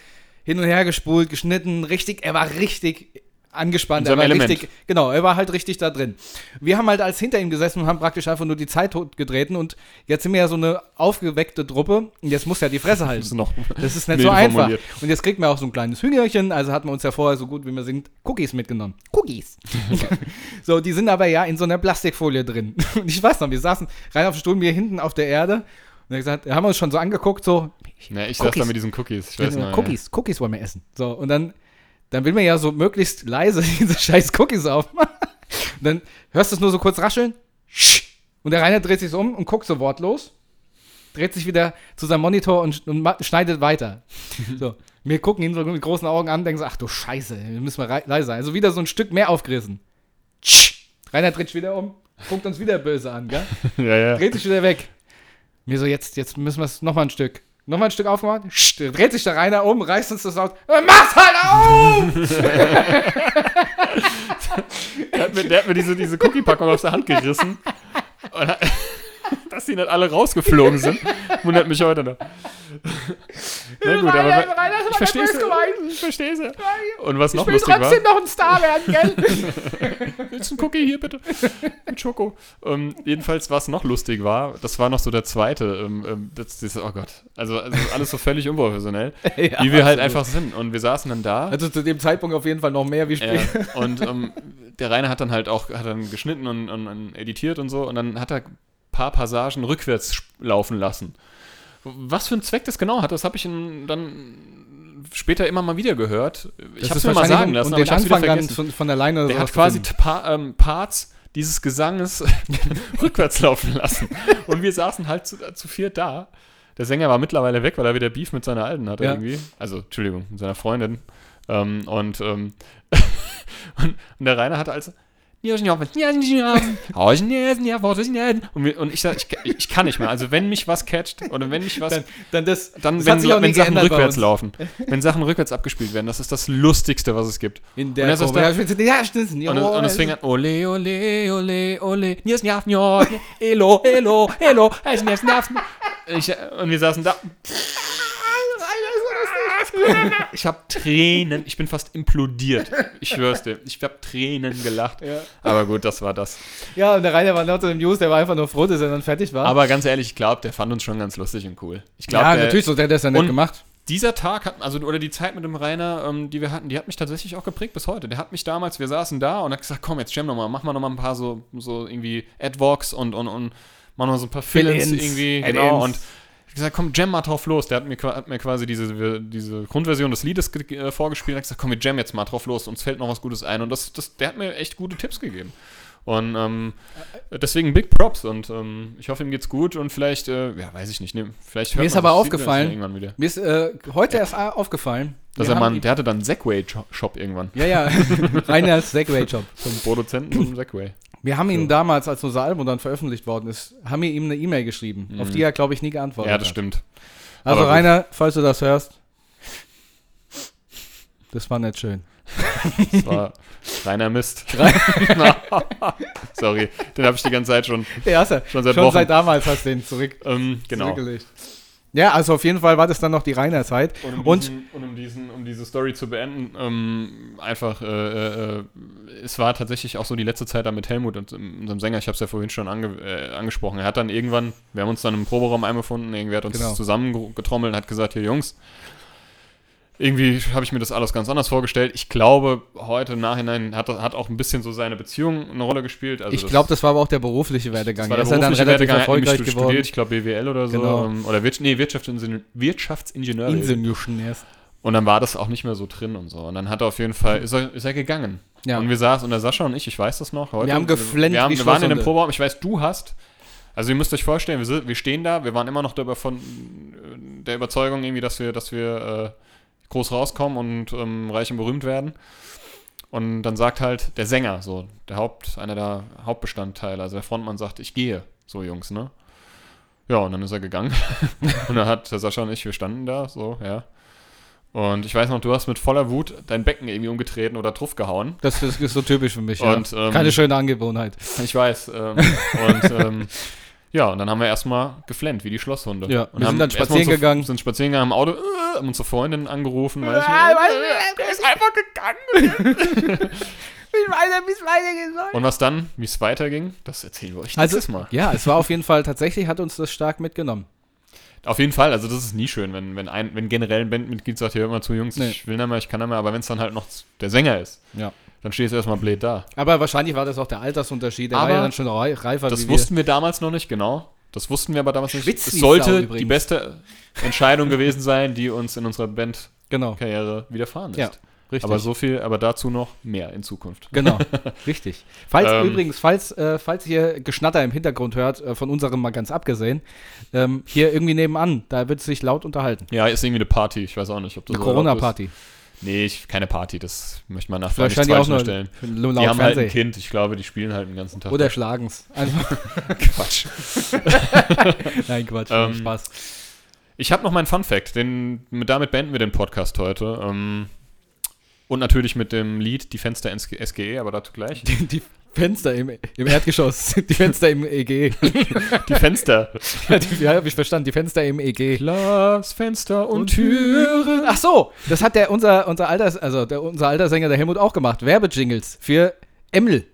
hin und her gespult, geschnitten, richtig, er war richtig angespannt. Er war Element. richtig, genau, er war halt richtig da drin. Wir haben halt als hinter ihm gesessen und haben praktisch einfach nur die Zeit totgetreten und jetzt sind wir ja so eine aufgeweckte Truppe und jetzt muss er die Fresse <laughs> halten. das ist noch Das ist nicht <laughs> so einfach. formuliert. Und jetzt kriegt man auch so ein kleines Hühnerchen. Also hatten wir uns ja vorher so gut, wie man singt, Cookies mitgenommen. Cookies. <laughs> so, die sind aber ja in so einer Plastikfolie drin. Und ich weiß noch, wir saßen rein auf dem Stuhl, wir hinten auf der Erde. Und er gesagt, haben wir uns schon so angeguckt, so, Ne, ich saß Cookies. da mit diesen Cookies. Ich weiß noch, Cookies, Cookies wollen wir essen. So, und dann, dann will man ja so möglichst leise <laughs> diese scheiß Cookies aufmachen. Und dann hörst du es nur so kurz rascheln. Und der Rainer dreht sich um und guckt so wortlos. Dreht sich wieder zu seinem Monitor und, und schneidet weiter. <laughs> So. Wir gucken ihn so mit großen Augen an denken so, ach du Scheiße, wir müssen mal leise sein. Also wieder so ein Stück mehr aufgerissen. Rainer dreht sich wieder um, guckt uns wieder böse an, gell? <laughs> Ja. ja. dreht sich wieder weg. Mir so, jetzt, jetzt müssen wir es nochmal ein Stück. Nochmal ein Stück aufgemacht. Scht, dreht sich der Rainer um, reißt uns das aus. Äh, Mach's halt auf! <laughs> <laughs> Der hat mir, der hat mir diese, diese Cookie-Packung aus der Hand gerissen. Und hat, dass die nicht alle rausgeflogen sind, wundert mich heute noch. <laughs> Na gut, aber Rainer, Rainer ist ich verstehe es. Ich ja. Und was Ich noch will lustig war, trotzdem noch ein Star werden, gell? <laughs> willst du einen Cookie hier bitte? Mit Schoko. Ähm, jedenfalls, was noch lustig war, das war noch so der zweite. Ähm, ähm, das, das, oh Gott. Also, also alles so völlig unprofessionell, <laughs> Ja, wie wir halt absolut. einfach sind. Und wir saßen dann da. Also zu dem Zeitpunkt auf jeden Fall noch mehr wie Ja, später. und ähm, der Rainer hat dann halt auch hat dann geschnitten und, und, und editiert und so und dann hat er paar Passagen rückwärts laufen lassen. Was für einen Zweck das genau hat, das habe ich dann später immer mal wieder gehört. Ich habe es mir mal sagen lassen, aber ich habe es wieder vergessen. von, von alleine Der hat quasi pa ähm, Parts dieses Gesanges <laughs> rückwärts laufen lassen. Und wir saßen halt zu, zu viert da. Der Sänger war mittlerweile weg, weil er wieder Beef mit seiner Alten hatte Ja. irgendwie. Also, Entschuldigung, mit seiner Freundin. Ähm, und, ähm, <laughs> und, und der Rainer hatte also. <laughs> Und, und ich ich, ich kann nicht mehr. Also wenn mich was catcht oder wenn mich was Dann, dann das, dann, das wenn, auch wenn Sachen rückwärts laufen. Wenn Sachen rückwärts abgespielt werden, das ist das Lustigste, was es gibt. In Und der er saß Kurve. da- Ja, stimmt. Und, es- und es fing an, ole, ole, ole, ole, <laughs> elo, elo, elo, <laughs> ich, Und wir saßen da. <laughs> Ich habe Tränen, ich bin fast implodiert. Ich schwör's dir, ich habe Tränen gelacht. Ja. Aber gut, das war das. Ja, und der Rainer war laut dem News, der war einfach nur froh, dass er dann fertig war. Aber ganz ehrlich, ich glaube, der fand uns schon ganz lustig und cool. Ich glaube, ja, der, natürlich, so der hat das ja nicht Und- gemacht. dieser Tag hat, also oder die Zeit mit dem Rainer, ähm, die wir hatten, die hat mich tatsächlich auch geprägt bis heute. Der hat mich damals, wir saßen da und hat gesagt, komm, jetzt jam noch mal, mach mal noch mal ein paar so, so irgendwie Advox und, und, und mach noch so ein paar Fill-ins irgendwie, genau. Und gesagt, komm, jam mal drauf los. Der hat mir, hat mir quasi diese, diese Grundversion des Liedes äh, vorgespielt und hat gesagt, komm, wir jam jetzt mal drauf los, uns fällt noch was Gutes ein. Und das, das, der hat mir echt gute Tipps gegeben. Und ähm, deswegen Big Props und ähm, ich hoffe, ihm geht's gut und vielleicht, äh, ja, weiß ich nicht, ne, vielleicht hört Mir ist man aber man aufgefallen- irgendwann wieder. Mir ist äh, heute erst a- aufgefallen. Dass er haben- der hatte dann Segway-Shop irgendwann. Ja, ja, <laughs> Reiners Segway-Job. Zum Produzenten und Segway. Wir haben ihm So. damals, als unser Album dann veröffentlicht worden ist, haben wir ihm eine E-Mail geschrieben, auf die er, glaube ich, nie geantwortet Ja, das hat. stimmt. Also Aber gut. Rainer, falls du das hörst, das war nicht schön. Das war reiner Mist. <laughs> Sorry, den habe ich die ganze Zeit schon. Ja, hast du. Schon seit Schon Wochen. seit damals hast du den zurück, Ähm, genau. zurückgelegt. Ja, also auf jeden Fall war das dann noch die Rainer-Zeit. Und um, Und diesen, und um, diesen, um diese Story zu beenden, ähm, einfach, äh, äh, es war tatsächlich auch so die letzte Zeit da mit Helmut und unserem Sänger, ich habe es ja vorhin schon ange äh, angesprochen, er hat dann irgendwann, wir haben uns dann im Proberaum eingefunden, irgendwer hat uns Genau. zusammengetrommelt und hat gesagt, hier Jungs, irgendwie habe ich mir das alles ganz anders vorgestellt. Ich glaube, heute im Nachhinein hat, hat auch ein bisschen so seine Beziehung eine Rolle gespielt. Also ich glaube, das war aber auch der berufliche Werdegang. das war der Er berufliche relativ Werdegang, er hat erfolgreich studiert, geworden. ich glaube BWL oder so. Genau. ähm, Oder Wirtsch nee, Wirtschaftsingenieur, Wirtschaftsingenieur. Inselnuschen Und dann war das auch nicht mehr so drin und so. Und dann hat er auf jeden Fall, ist er, ist er gegangen. Ja. Und wir saßen, und der Sascha und ich, ich weiß das noch, heute. Wir haben geflennt wir, haben, wir waren in dem. Proberaum, ich weiß, du hast, also ihr müsst euch vorstellen, wir, sind, wir stehen da, wir waren immer noch dabei von der Überzeugung irgendwie, dass wir, dass wir äh, groß rauskommen und ähm, reich und berühmt werden. Und dann sagt halt der Sänger, so, der Haupt, einer der Hauptbestandteile, also der Frontmann sagt, ich gehe, so Jungs, ne? Ja, und dann ist er gegangen. <laughs> und dann hat Sascha und ich, wir standen da, so, ja. Und ich weiß noch, du hast mit voller Wut dein Becken irgendwie umgetreten oder drauf gehauen. Das, das ist so typisch für mich. Und, ja. ähm, Keine schöne Angewohnheit. Ich weiß. Ähm, und ähm, <laughs> ja, und dann haben wir erstmal geflennt, wie die Schlosshunde. Ja, und wir sind haben dann spazieren gegangen. Sind spazieren gegangen im Auto, äh, haben unsere Freundin angerufen. Weil ich, der ist einfach gegangen. <laughs> Und was dann, wie es weiterging, das erzählen wir euch Also, nächstes Mal. ja, es war auf jeden Fall, tatsächlich hat uns das stark mitgenommen. Auf jeden Fall, also das ist nie schön, wenn, wenn, ein, wenn generell ein Bandmitglied sagt, hier mal zu, Jungs, Nee. ich will nicht mehr, ich kann nicht mehr, aber wenn es dann halt noch der Sänger ist, Ja. Dann stehst du erstmal blöd da. Aber wahrscheinlich war das auch der Altersunterschied. Der Aber war ja dann schon rei- reifer Das wussten wir damals noch nicht, genau. Das wussten wir aber damals nicht. Es sollte Sau die übrigens. beste Entscheidung gewesen sein, die uns in unserer Bandkarriere wir. Genau, widerfahren ist. Ja, richtig. Aber so viel, aber dazu noch mehr in Zukunft. Genau, <laughs> richtig. Falls Ähm. übrigens, falls, äh, falls ihr Geschnatter im Hintergrund hört, äh, von unserem mal ganz abgesehen, ähm, hier irgendwie nebenan, da wird sich laut unterhalten. Ja, ist irgendwie eine Party. Ich weiß auch nicht, ob das Eine Corona-Party. Nee, ich, keine Party. Das möchte man nach Vielleicht nicht scheinen die auch falsch nur stellen. Die haben halt ein Fernsehen. Kind. Ich glaube, die spielen halt den ganzen Tag. Oder schlagen's. Einfach, <laughs> Quatsch. <laughs> nein, Quatsch, Ähm, Spaß. Ich habe noch meinen Fun Fact. Den, damit beenden wir den Podcast heute. Ähm, und natürlich mit dem Lied Die Fenster ins SGE, aber dazu gleich. Die, die Fenster im, im Erdgeschoss, <laughs> die Fenster im EG. Die Fenster. <laughs> ja, die, ja, hab ich verstanden, die Fenster im EG. Glas, Fenster und, Und Türen. Ach so, das hat der unser unser alter also der, unser alter Sänger der Helmut auch gemacht. Werbejingles für Emmel.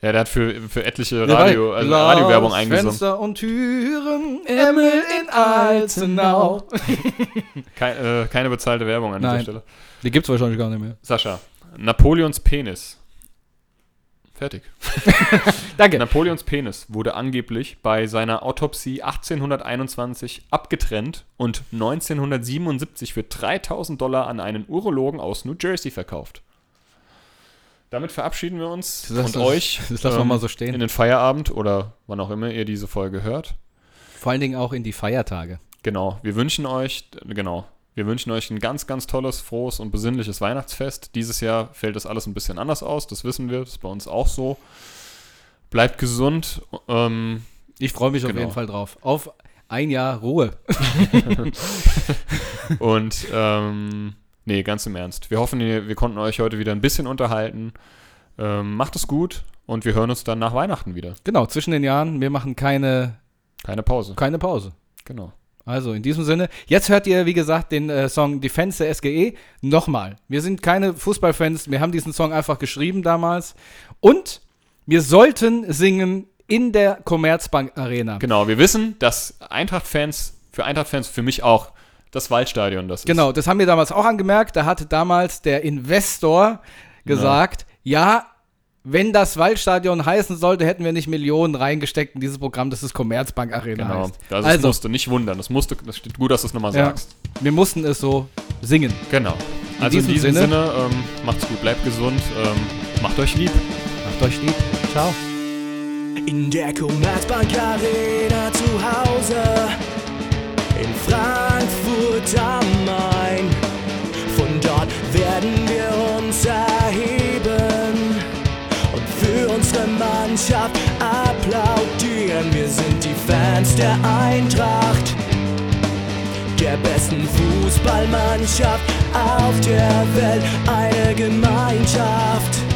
Ja, der hat für, für etliche Radio, also Radiowerbung eingesungen. Fenster und Türen, Emmel in Alzenau. Kein, äh, keine bezahlte Werbung an Nein. dieser Stelle. Die gibt's wahrscheinlich gar nicht mehr. Sascha, Napoleons Penis. Fertig. <laughs> Danke. Napoleons Penis wurde angeblich bei seiner Autopsie 1821 abgetrennt und 1977 für 3000 Dollar an einen Urologen aus New Jersey verkauft. Damit verabschieden wir uns Das und wir- euch das lassen wir ähm, mal so stehen. in den Feierabend oder wann auch immer ihr diese Folge hört. Vor allen Dingen auch in die Feiertage. Genau, wir wünschen euch, genau, wir wünschen euch ein ganz, ganz tolles, frohes und besinnliches Weihnachtsfest. Dieses Jahr fällt das alles ein bisschen anders aus, das wissen wir, das ist bei uns auch so. Bleibt gesund. Ähm, Ich freue mich auf Genau. jeden Fall drauf. Auf ein Jahr Ruhe. <laughs> und ähm, nee, ganz im Ernst. Wir hoffen, wir konnten euch heute wieder ein bisschen unterhalten. Ähm, macht es gut und wir hören uns dann nach Weihnachten wieder. Genau, zwischen den Jahren, wir machen keine, Keine Pause. keine Pause. Genau. Also in diesem Sinne, jetzt hört ihr, wie gesagt, den äh, Song Defense der SGE nochmal. Wir sind keine Fußballfans, wir haben diesen Song einfach geschrieben damals. Und wir sollten singen in der Commerzbank Arena. Genau, wir wissen, dass Eintracht-Fans, für Eintracht-Fans, für mich auch, das Waldstadion das ist. Genau, das haben wir damals auch angemerkt. Da hatte damals der Investor gesagt, ja, wenn das Waldstadion heißen sollte, hätten wir nicht Millionen reingesteckt in dieses Programm, das ist Commerzbank Arena Genau. heißt. Das also, musste nicht wundern. Das musste, das steht gut, dass du es nochmal ja, sagst. wir mussten es so singen. Genau. Also diesem in diesem Sinne- Sinne, ähm, macht's gut, bleibt gesund, ähm, macht euch lieb. Macht euch lieb. Ciao. In der Commerzbank Arena zu Hause. In Frankfurt am Main. Von dort werden wir uns erheben. Mannschaft applaudieren. Wir sind die Fans der Eintracht, der besten Fußballmannschaft auf der Welt, eine Gemeinschaft.